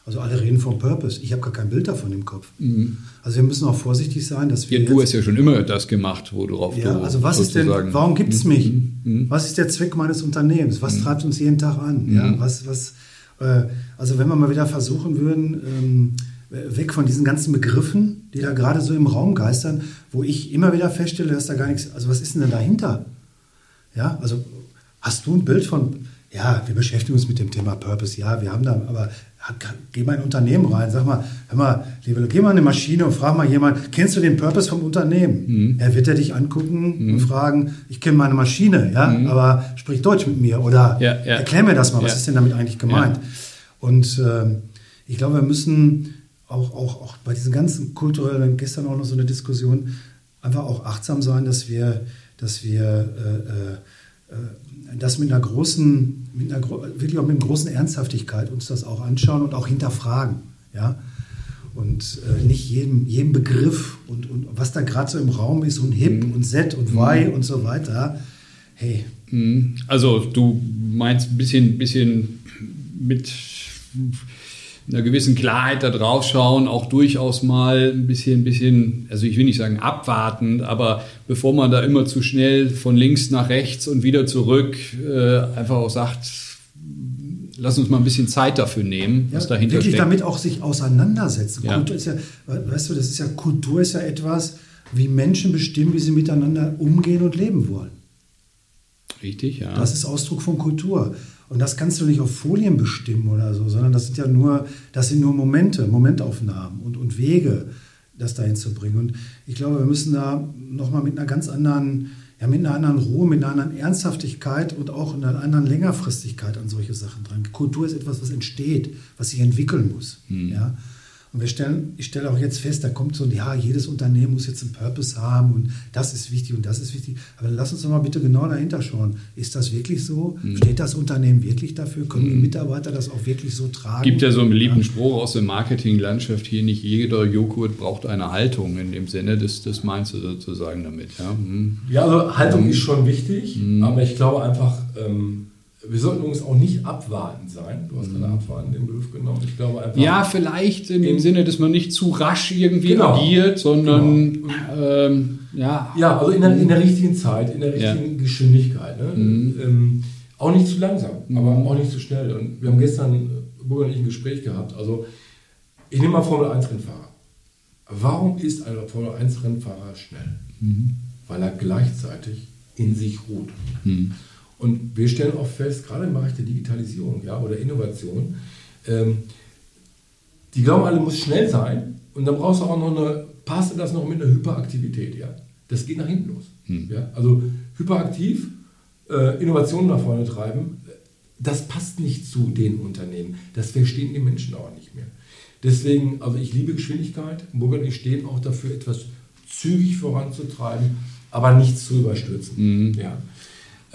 Also alle reden von Purpose. Ich habe gar kein Bild davon im Kopf. Mhm. Also wir müssen auch vorsichtig sein, dass wir. Ja, du hast ja schon immer das gemacht, worauf ja, du. Also was ist denn? Warum gibt es mich? Mhm. mhm. Was ist der Zweck meines Unternehmens? Was mhm. treibt uns jeden Tag an? Ja, mhm. was, was, äh, also wenn wir mal wieder versuchen würden, ähm, weg von diesen ganzen Begriffen, die da gerade so im Raum geistern, wo ich immer wieder feststelle, dass da gar nichts, also was ist denn dahinter? Ja, also hast du ein Bild von, ja, wir beschäftigen uns mit dem Thema Purpose, ja, wir haben da, aber geh mal in ein Unternehmen rein, sag mal, hör mal, liebe, geh mal in eine Maschine und frag mal jemand, kennst du den Purpose vom Unternehmen? Mhm. Er wird er dich angucken mhm. und fragen, ich kenne meine Maschine, ja, mhm. aber sprich Deutsch mit mir oder ja, ja. erklär mir das mal, was ja. ist denn damit eigentlich gemeint? Und äh, ich glaube, wir müssen auch, auch, auch bei diesen ganzen kulturellen, gestern auch noch so eine Diskussion, einfach auch achtsam sein, dass wir, dass wir äh, äh, das mit einer großen, mit einer, wirklich auch mit einer großen Ernsthaftigkeit uns das auch anschauen und auch hinterfragen. Ja? Und äh, nicht jedem, jedem Begriff und, und was da gerade so im Raum ist und Hip mhm. und Set und Y mhm. und so weiter. Hey. Mhm. Also du meinst ein bisschen, bisschen mit einer gewissen Klarheit da drauf schauen, auch durchaus mal ein bisschen, bisschen, also ich will nicht sagen abwartend, aber bevor man da immer zu schnell von links nach rechts und wieder zurück äh, einfach auch sagt, lass uns mal ein bisschen Zeit dafür nehmen, was ja, dahinter wirklich steckt. damit auch sich auseinandersetzen. Ja. Kultur ist ja, weißt du, das ist ja, Kultur ist ja etwas, wie Menschen bestimmen, wie sie miteinander umgehen und leben wollen. Richtig, ja. Das ist Ausdruck von Kultur. Und das kannst du nicht auf Folien bestimmen oder so, sondern das sind ja nur, das sind nur Momente, Momentaufnahmen und, und Wege, das dahin zu bringen. Und ich glaube, wir müssen da nochmal mit einer ganz anderen, ja, mit einer anderen Ruhe, mit einer anderen Ernsthaftigkeit und auch einer anderen Längerfristigkeit an solche Sachen dran. Kultur ist etwas, was entsteht, was sich entwickeln muss. Mhm. Ja? Und wir stellen, ich stelle auch jetzt fest, da kommt so ein, ja, jedes Unternehmen muss jetzt einen Purpose haben und das ist wichtig und das ist wichtig. Aber lass uns doch mal bitte genau dahinter schauen. Ist das wirklich so? Mhm. Steht das Unternehmen wirklich dafür? Können mhm. die Mitarbeiter das auch wirklich so tragen? Gibt ja so einen beliebten ja. Spruch aus der Marketinglandschaft hier, nicht jeder Joghurt braucht eine Haltung in dem Sinne, das, das meinst du sozusagen damit, ja? Mhm. Ja, also Haltung mhm. ist schon wichtig, mhm. aber ich glaube einfach, ähm, wir sollten uns auch nicht abwarten sein. Du hast gerade mhm. abwarten den Begriff genommen. Ich glaube einfach. Ja, vielleicht in dem Sinne, dass man nicht zu rasch irgendwie genau. agiert, sondern genau. ähm, ja. Ja, also in der, in der, richtigen Zeit, in der richtigen ja. Geschwindigkeit. Ne? Mhm. Ähm, auch nicht zu langsam, mhm. aber auch nicht zu schnell. Und wir haben gestern Burger ein Gespräch gehabt. Also ich nehme mal Formel 1 Rennfahrer. Warum ist ein Formel 1 Rennfahrer schnell? Mhm. Weil er gleichzeitig in sich ruht. Und wir stellen auch fest, gerade im Bereich der Digitalisierung ja, oder Innovation, ähm, die glauben alle, muss schnell sein und dann brauchst du auch noch eine, passt das noch mit einer Hyperaktivität. Ja? Das geht nach hinten los. Hm. Ja? Also hyperaktiv, äh, Innovationen nach vorne treiben, das passt nicht zu den Unternehmen. Das verstehen die Menschen auch nicht mehr. Deswegen, also ich liebe Geschwindigkeit. Burger und ich stehen auch dafür, etwas zügig voranzutreiben, aber nichts zu überstürzen. Mhm. Ja.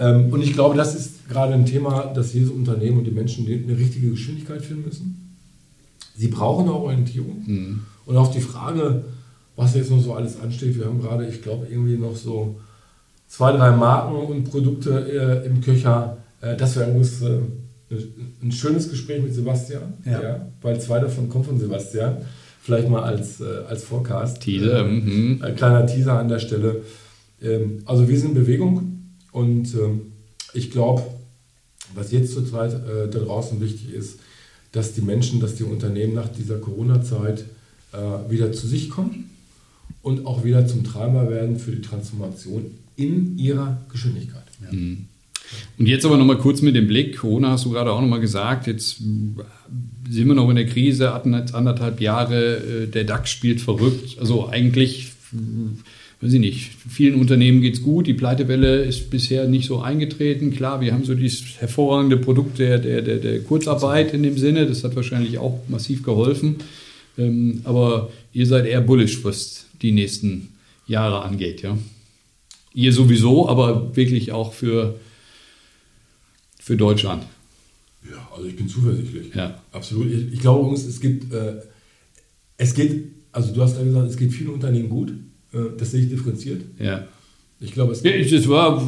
Ähm, und ich glaube, das ist gerade ein Thema, dass jedes Unternehmen und die Menschen eine richtige Geschwindigkeit finden müssen. Sie brauchen eine Orientierung. Mhm. Und auf die Frage, was jetzt noch so alles ansteht, wir haben gerade, ich glaube, irgendwie noch so zwei, drei Marken und Produkte äh, im Köcher. Äh, das wäre übrigens äh, ein schönes Gespräch mit Sebastian, ja. ja. weil zwei davon kommen von Sebastian. Vielleicht mal als, äh, als Forecast. Teaser. Mhm. Ein kleiner Teaser an der Stelle. Ähm, also wir sind in Bewegung. Und ähm, ich glaube, was jetzt zurzeit äh, da draußen wichtig ist, dass die Menschen, dass die Unternehmen nach dieser Corona-Zeit äh, wieder zu sich kommen und auch wieder zum Treiber werden für die Transformation in ihrer Geschwindigkeit. Ja. Mhm. Und jetzt aber nochmal kurz mit dem Blick. Corona hast du gerade auch nochmal gesagt. Jetzt sind wir noch in der Krise, hatten jetzt anderthalb Jahre. Äh, der DAX spielt verrückt. Also eigentlich weiß ich nicht, vielen Unternehmen geht es gut, die Pleitewelle ist bisher nicht so eingetreten. Klar, wir haben so dieses hervorragende Produkt der, der, der, der Kurzarbeit in dem Sinne, das hat wahrscheinlich auch massiv geholfen. Ähm, aber ihr seid eher bullish, was die nächsten Jahre angeht, ja. Ihr sowieso, aber wirklich auch für, für Deutschland. Ja, also ich bin zuversichtlich. Ja. Absolut. Ich, ich glaube, es gibt, äh, es geht, also du hast ja gesagt, es geht vielen Unternehmen gut. Äh, das sehe ich differenziert. Ja. Ich glaube, es ja, war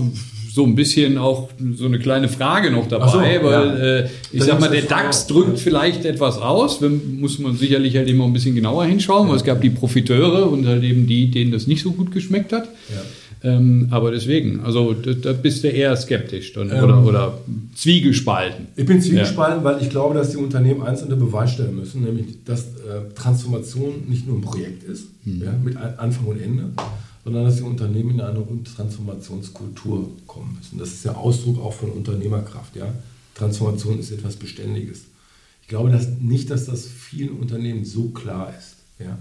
so ein bisschen auch so eine kleine Frage noch dabei, so, weil ja. äh, ich Dann sag mal, der DAX drückt ja. vielleicht etwas aus, wenn, muss man sicherlich halt immer ein bisschen genauer hinschauen, weil es gab die Profiteure und halt eben die, denen das nicht so gut geschmeckt hat. Ähm, aber deswegen, also da, da, bist du eher skeptisch dann, ähm, oder, oder zwiegespalten. Ich bin zwiegespalten, ja. weil ich glaube, dass die Unternehmen eins unter Beweis stellen müssen, nämlich dass äh, Transformation nicht nur ein Projekt ist, mhm. ja, mit Anfang und Ende, sondern dass die Unternehmen in eine Transformationskultur kommen müssen. Das ist der Ausdruck auch von Unternehmerkraft. Ja? Transformation ist etwas Beständiges. Ich glaube dass nicht, dass das vielen Unternehmen so klar ist. Ja?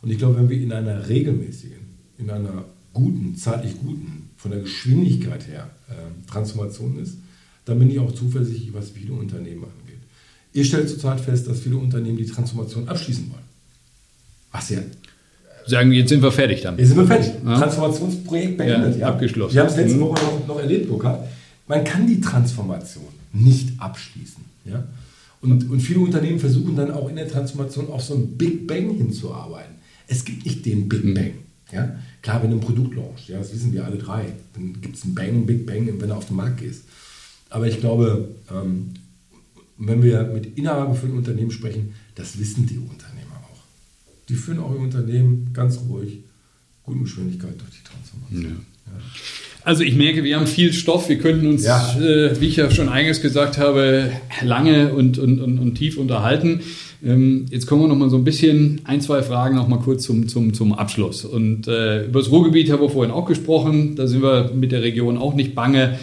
Und ich glaube, wenn wir in einer regelmäßigen, in einer guten, zeitlich guten, von der Geschwindigkeit her äh, Transformation ist, dann bin ich auch zuversichtlich, was viele Unternehmen angeht. Ihr stellt zurzeit fest, dass viele Unternehmen die Transformation abschließen wollen. Was ja sagen, jetzt sind wir fertig damit. Jetzt sind wir fertig. Ja. Transformationsprojekt beendet. Ja, ja. Abgeschlossen. Wir haben es letzte mhm. Woche noch, noch erlebt, Burkhard. Man kann die Transformation nicht abschließen. Ja? Und, und viele Unternehmen versuchen dann auch in der Transformation auf so ein Big Bang hinzuarbeiten. Es gibt nicht den Big mhm. Bang. Ja? Klar, wenn du ein Produkt launchst, ja, das wissen wir alle drei, dann gibt es einen Bang, Big Bang, wenn du auf den Markt gehst. Aber ich glaube, ähm, wenn wir mit inhabergeführten Unternehmen sprechen, das wissen die Unternehmer auch. Die führen auch ihr Unternehmen ganz ruhig, guten Geschwindigkeit durch die Transformation. Ja. Ja. Also ich merke, wir haben viel Stoff. Wir könnten uns, ja. äh, wie ich ja schon eingangs gesagt habe, lange und, und, und, und tief unterhalten. Ähm, jetzt kommen wir noch mal so ein bisschen, ein, zwei Fragen noch mal kurz zum, zum, zum Abschluss. Und äh, über das Ruhrgebiet haben wir vorhin auch gesprochen. Da sind wir mit der Region auch nicht bange.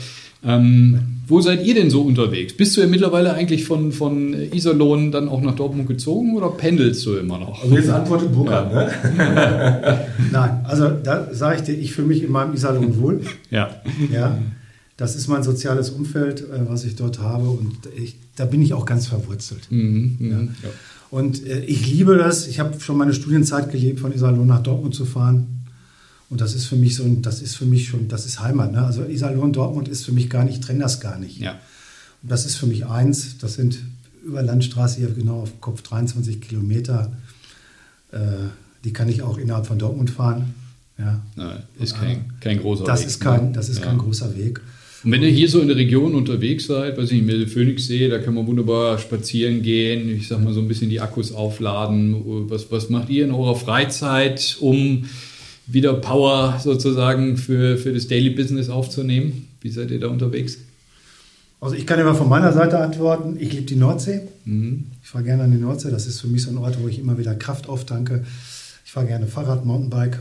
Ähm, wo seid ihr denn so unterwegs? Bist du ja mittlerweile eigentlich von, von Iserlohn dann auch nach Dortmund gezogen oder pendelst du immer noch? Also jetzt antwortet Burkhard, ja. ne? Nein, also da sage ich dir, ich fühle mich in meinem Iserlohn wohl. Ja. Ja. Das ist mein soziales Umfeld, äh, was ich dort habe und ich, da bin ich auch ganz verwurzelt. Mhm, mhm, ja. Ja. Und äh, ich liebe das. Ich habe schon meine Studienzeit gelebt, von Iserlohn nach Dortmund zu fahren. Und das ist für mich so ein, das ist für mich schon, das ist Heimat. Ne? Also Iserlohn, Dortmund ist für mich gar nicht, ich trenne das gar nicht. Ja. Und das ist für mich eins. Das sind über Landstraße hier genau auf Kopf 23 Kilometer. Äh, die kann ich auch innerhalb von Dortmund fahren. Ja. Nein, ist kein, kein großer das Weg. Ist kein, ne? das ist ja. kein großer Weg. Und wenn ihr hier so in der Region unterwegs seid, weiß ich nicht, Milde Phoenixsee, da kann man wunderbar spazieren gehen, ich sag mal so ein bisschen die Akkus aufladen. Was, was macht ihr in eurer Freizeit, um wieder Power sozusagen für, für das Daily Business aufzunehmen? Wie seid ihr da unterwegs? Also ich kann immer von meiner Seite antworten. Ich liebe die Nordsee. Mhm. Ich fahre gerne an die Nordsee. Das ist für mich so ein Ort, wo ich immer wieder Kraft auftanke. Ich fahre gerne Fahrrad, Mountainbike.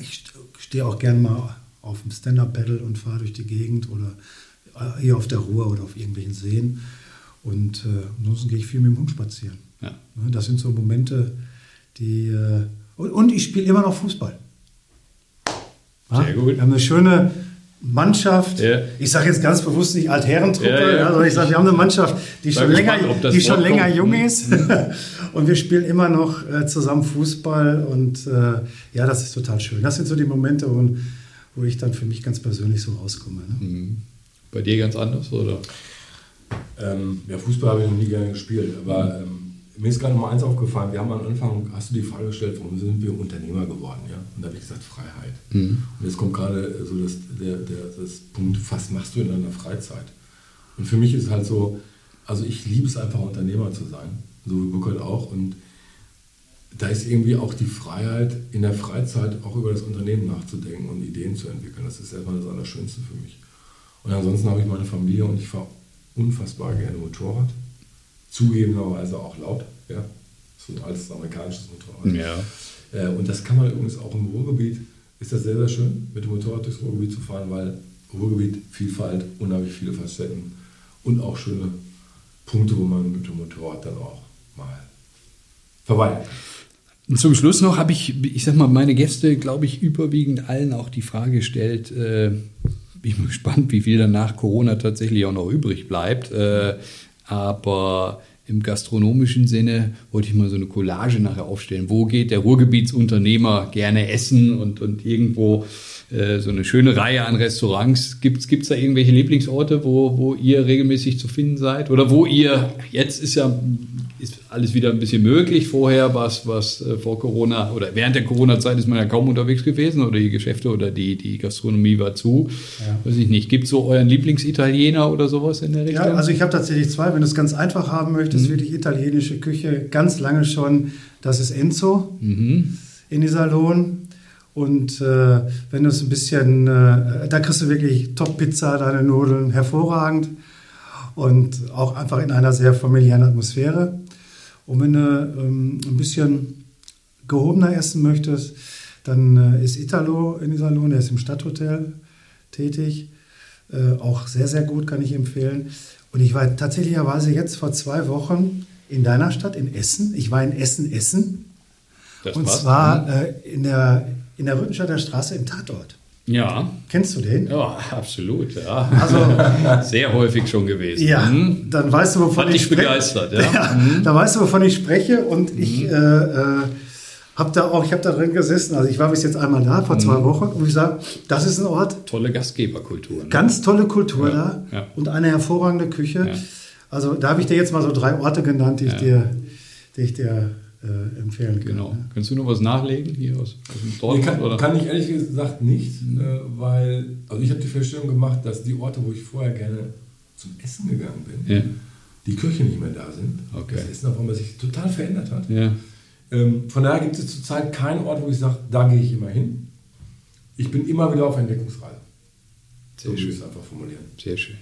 Ich stehe auch gerne mal auf dem Stand-Up-Pedal und fahre durch die Gegend oder äh, hier auf der Ruhr oder auf irgendwelchen Seen. Und äh, ansonsten gehe ich viel mit dem Hund spazieren. Ja. Ne, das sind so Momente, die. Äh, und, ich spiele immer noch Fußball. Sehr gut. Wir haben eine schöne Mannschaft. Ja. Ich sage jetzt ganz bewusst nicht Altherrentruppe, ja, ja. sondern ich sage, wir haben eine Mannschaft, die schon länger, die schon länger jung ist. und wir spielen immer noch äh, zusammen Fußball. Und äh, ja, das ist total schön. Das sind so die Momente, wo wo ich dann für mich ganz persönlich so rauskomme. Ne? Mhm. Bei dir ganz anders, oder? Ähm, ja, Fußball habe ich noch nie gerne gespielt, aber ähm, mir ist gerade noch mal eins aufgefallen. Wir haben am Anfang, hast du die Frage gestellt, warum sind wir Unternehmer geworden? Ja? Und da habe ich gesagt, Freiheit. Mhm. Und jetzt kommt gerade so das, der, der, das Punkt, was machst du in deiner Freizeit? Und für mich ist es halt so, also ich liebe es einfach, Unternehmer zu sein, so wie Burkhard auch. Und da ist irgendwie auch die Freiheit, in der Freizeit auch über das Unternehmen nachzudenken und Ideen zu entwickeln. Das ist erstmal das Allerschönste für mich. Und ansonsten habe ich meine Familie und ich fahre unfassbar gerne Motorrad. Zugegebenerweise auch laut. Ja. So ein altes amerikanisches Motorrad. Ja. Äh, und das kann man übrigens auch im Ruhrgebiet, ist das sehr, sehr schön, mit dem Motorrad durchs Ruhrgebiet zu fahren, weil Ruhrgebiet, Vielfalt, unheimlich viele Facetten und auch schöne Punkte, wo man mit dem Motorrad dann auch mal kann. Und zum Schluss noch habe ich, ich sag mal, meine Gäste, glaube ich, überwiegend allen auch die Frage gestellt, äh, bin gespannt, wie viel dann nach Corona tatsächlich auch noch übrig bleibt. Äh, aber im gastronomischen Sinne wollte ich mal so eine Collage nachher aufstellen. Wo geht der Ruhrgebietsunternehmer gerne essen und, und irgendwo äh, so eine schöne Reihe an Restaurants. Gibt es da irgendwelche Lieblingsorte, wo, wo ihr regelmäßig zu finden seid? Oder wo ihr, jetzt ist ja ist alles wieder ein bisschen möglich. Vorher war es was äh, vor Corona oder während der Corona-Zeit ist man ja kaum unterwegs gewesen oder die Geschäfte oder die, die Gastronomie war zu. Ja. Weiß ich nicht. Gibt es so euren Lieblingsitaliener oder sowas in der Richtung? Ja, also ich habe tatsächlich zwei. Wenn du es ganz einfach haben möchtest, mhm. wirklich italienische Küche, ganz lange schon, das ist Enzo mhm. in Iserlohn. Und äh, wenn du es ein bisschen, äh, da kriegst du wirklich Top-Pizza, deine Nudeln hervorragend und auch einfach in einer sehr familiären Atmosphäre. Und wenn du ähm, ein bisschen gehobener essen möchtest, dann äh, ist Italo in Iserlohn, der ist im Stadthotel tätig. Äh, auch sehr, sehr gut, kann ich empfehlen. Und ich war tatsächlicherweise jetzt vor zwei Wochen in deiner Stadt, in Essen. Ich war in Essen, Essen. Das und passt. zwar äh, in, der, in der Rüttenstadter Straße im Tatort. Ja. Kennst du den? Ja, absolut. Ja. Also, Sehr häufig schon gewesen. Ja, mhm. dann weißt du, wovon Hat ich spreche. begeistert. Ja. ja mhm. Da weißt du, wovon ich spreche. Und mhm. ich äh, äh, habe da auch, ich habe da drin gesessen. Also ich war bis jetzt einmal da vor zwei mhm. Wochen und ich sage, das ist ein Ort. Tolle Gastgeberkultur. Ne? Ganz tolle Kultur ja. da ja. und eine hervorragende Küche. Also da habe ich dir jetzt mal so drei Orte genannt, die ich dir, die ich dir äh, empfehlen kann. Genau. Kannst du noch was nachlegen hier aus, aus dem Dortmund? Nee, kann, oder? kann ich ehrlich gesagt nicht, mhm. äh, weil also ich habe die Feststellung gemacht, dass die Orte, wo ich vorher gerne zum Essen gegangen bin, ja. die Küche nicht mehr da sind. Okay. Das Essen auf einmal sich total verändert hat. Ja. Ähm, von daher gibt es zurzeit keinen Ort, wo ich sage, da gehe ich immer hin. Ich bin immer wieder auf Entdeckungsreise. Sehr so schön. es einfach formulieren. Sehr schön.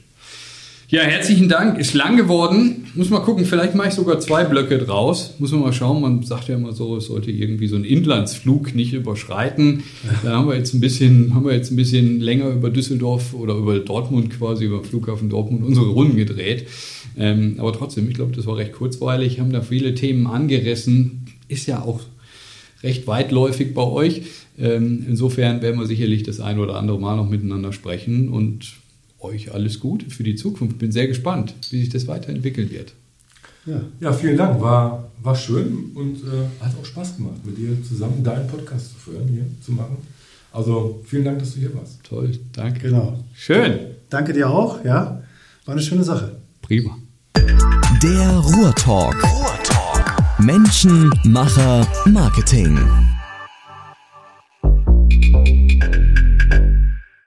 Ja, herzlichen Dank. Ist lang geworden. Muss mal gucken, vielleicht mache ich sogar zwei Blöcke draus. Muss man mal schauen. Man sagt ja immer so, es sollte irgendwie so ein Inlandsflug nicht überschreiten. Da haben wir jetzt ein bisschen, haben wir jetzt ein bisschen länger über Düsseldorf oder über Dortmund quasi, über Flughafen Dortmund unsere Runden gedreht. Ähm, aber trotzdem, ich glaube, das war recht kurzweilig. Haben da viele Themen angerissen. Ist ja auch recht weitläufig bei euch. Ähm, insofern werden wir sicherlich das ein oder andere Mal noch miteinander sprechen und euch alles Gute für die Zukunft. Bin sehr gespannt, wie sich das weiterentwickeln wird. Ja, ja vielen Dank. War, war schön und äh, hat auch Spaß gemacht, mit dir zusammen deinen Podcast zu führen, hier zu machen. Also vielen Dank, dass du hier warst. Toll, danke. Genau. Schön. Danke dir auch, ja. War eine schöne Sache. Prima. Der Ruhrtalk. Ruhrtalk. Menschen, Macher, Marketing.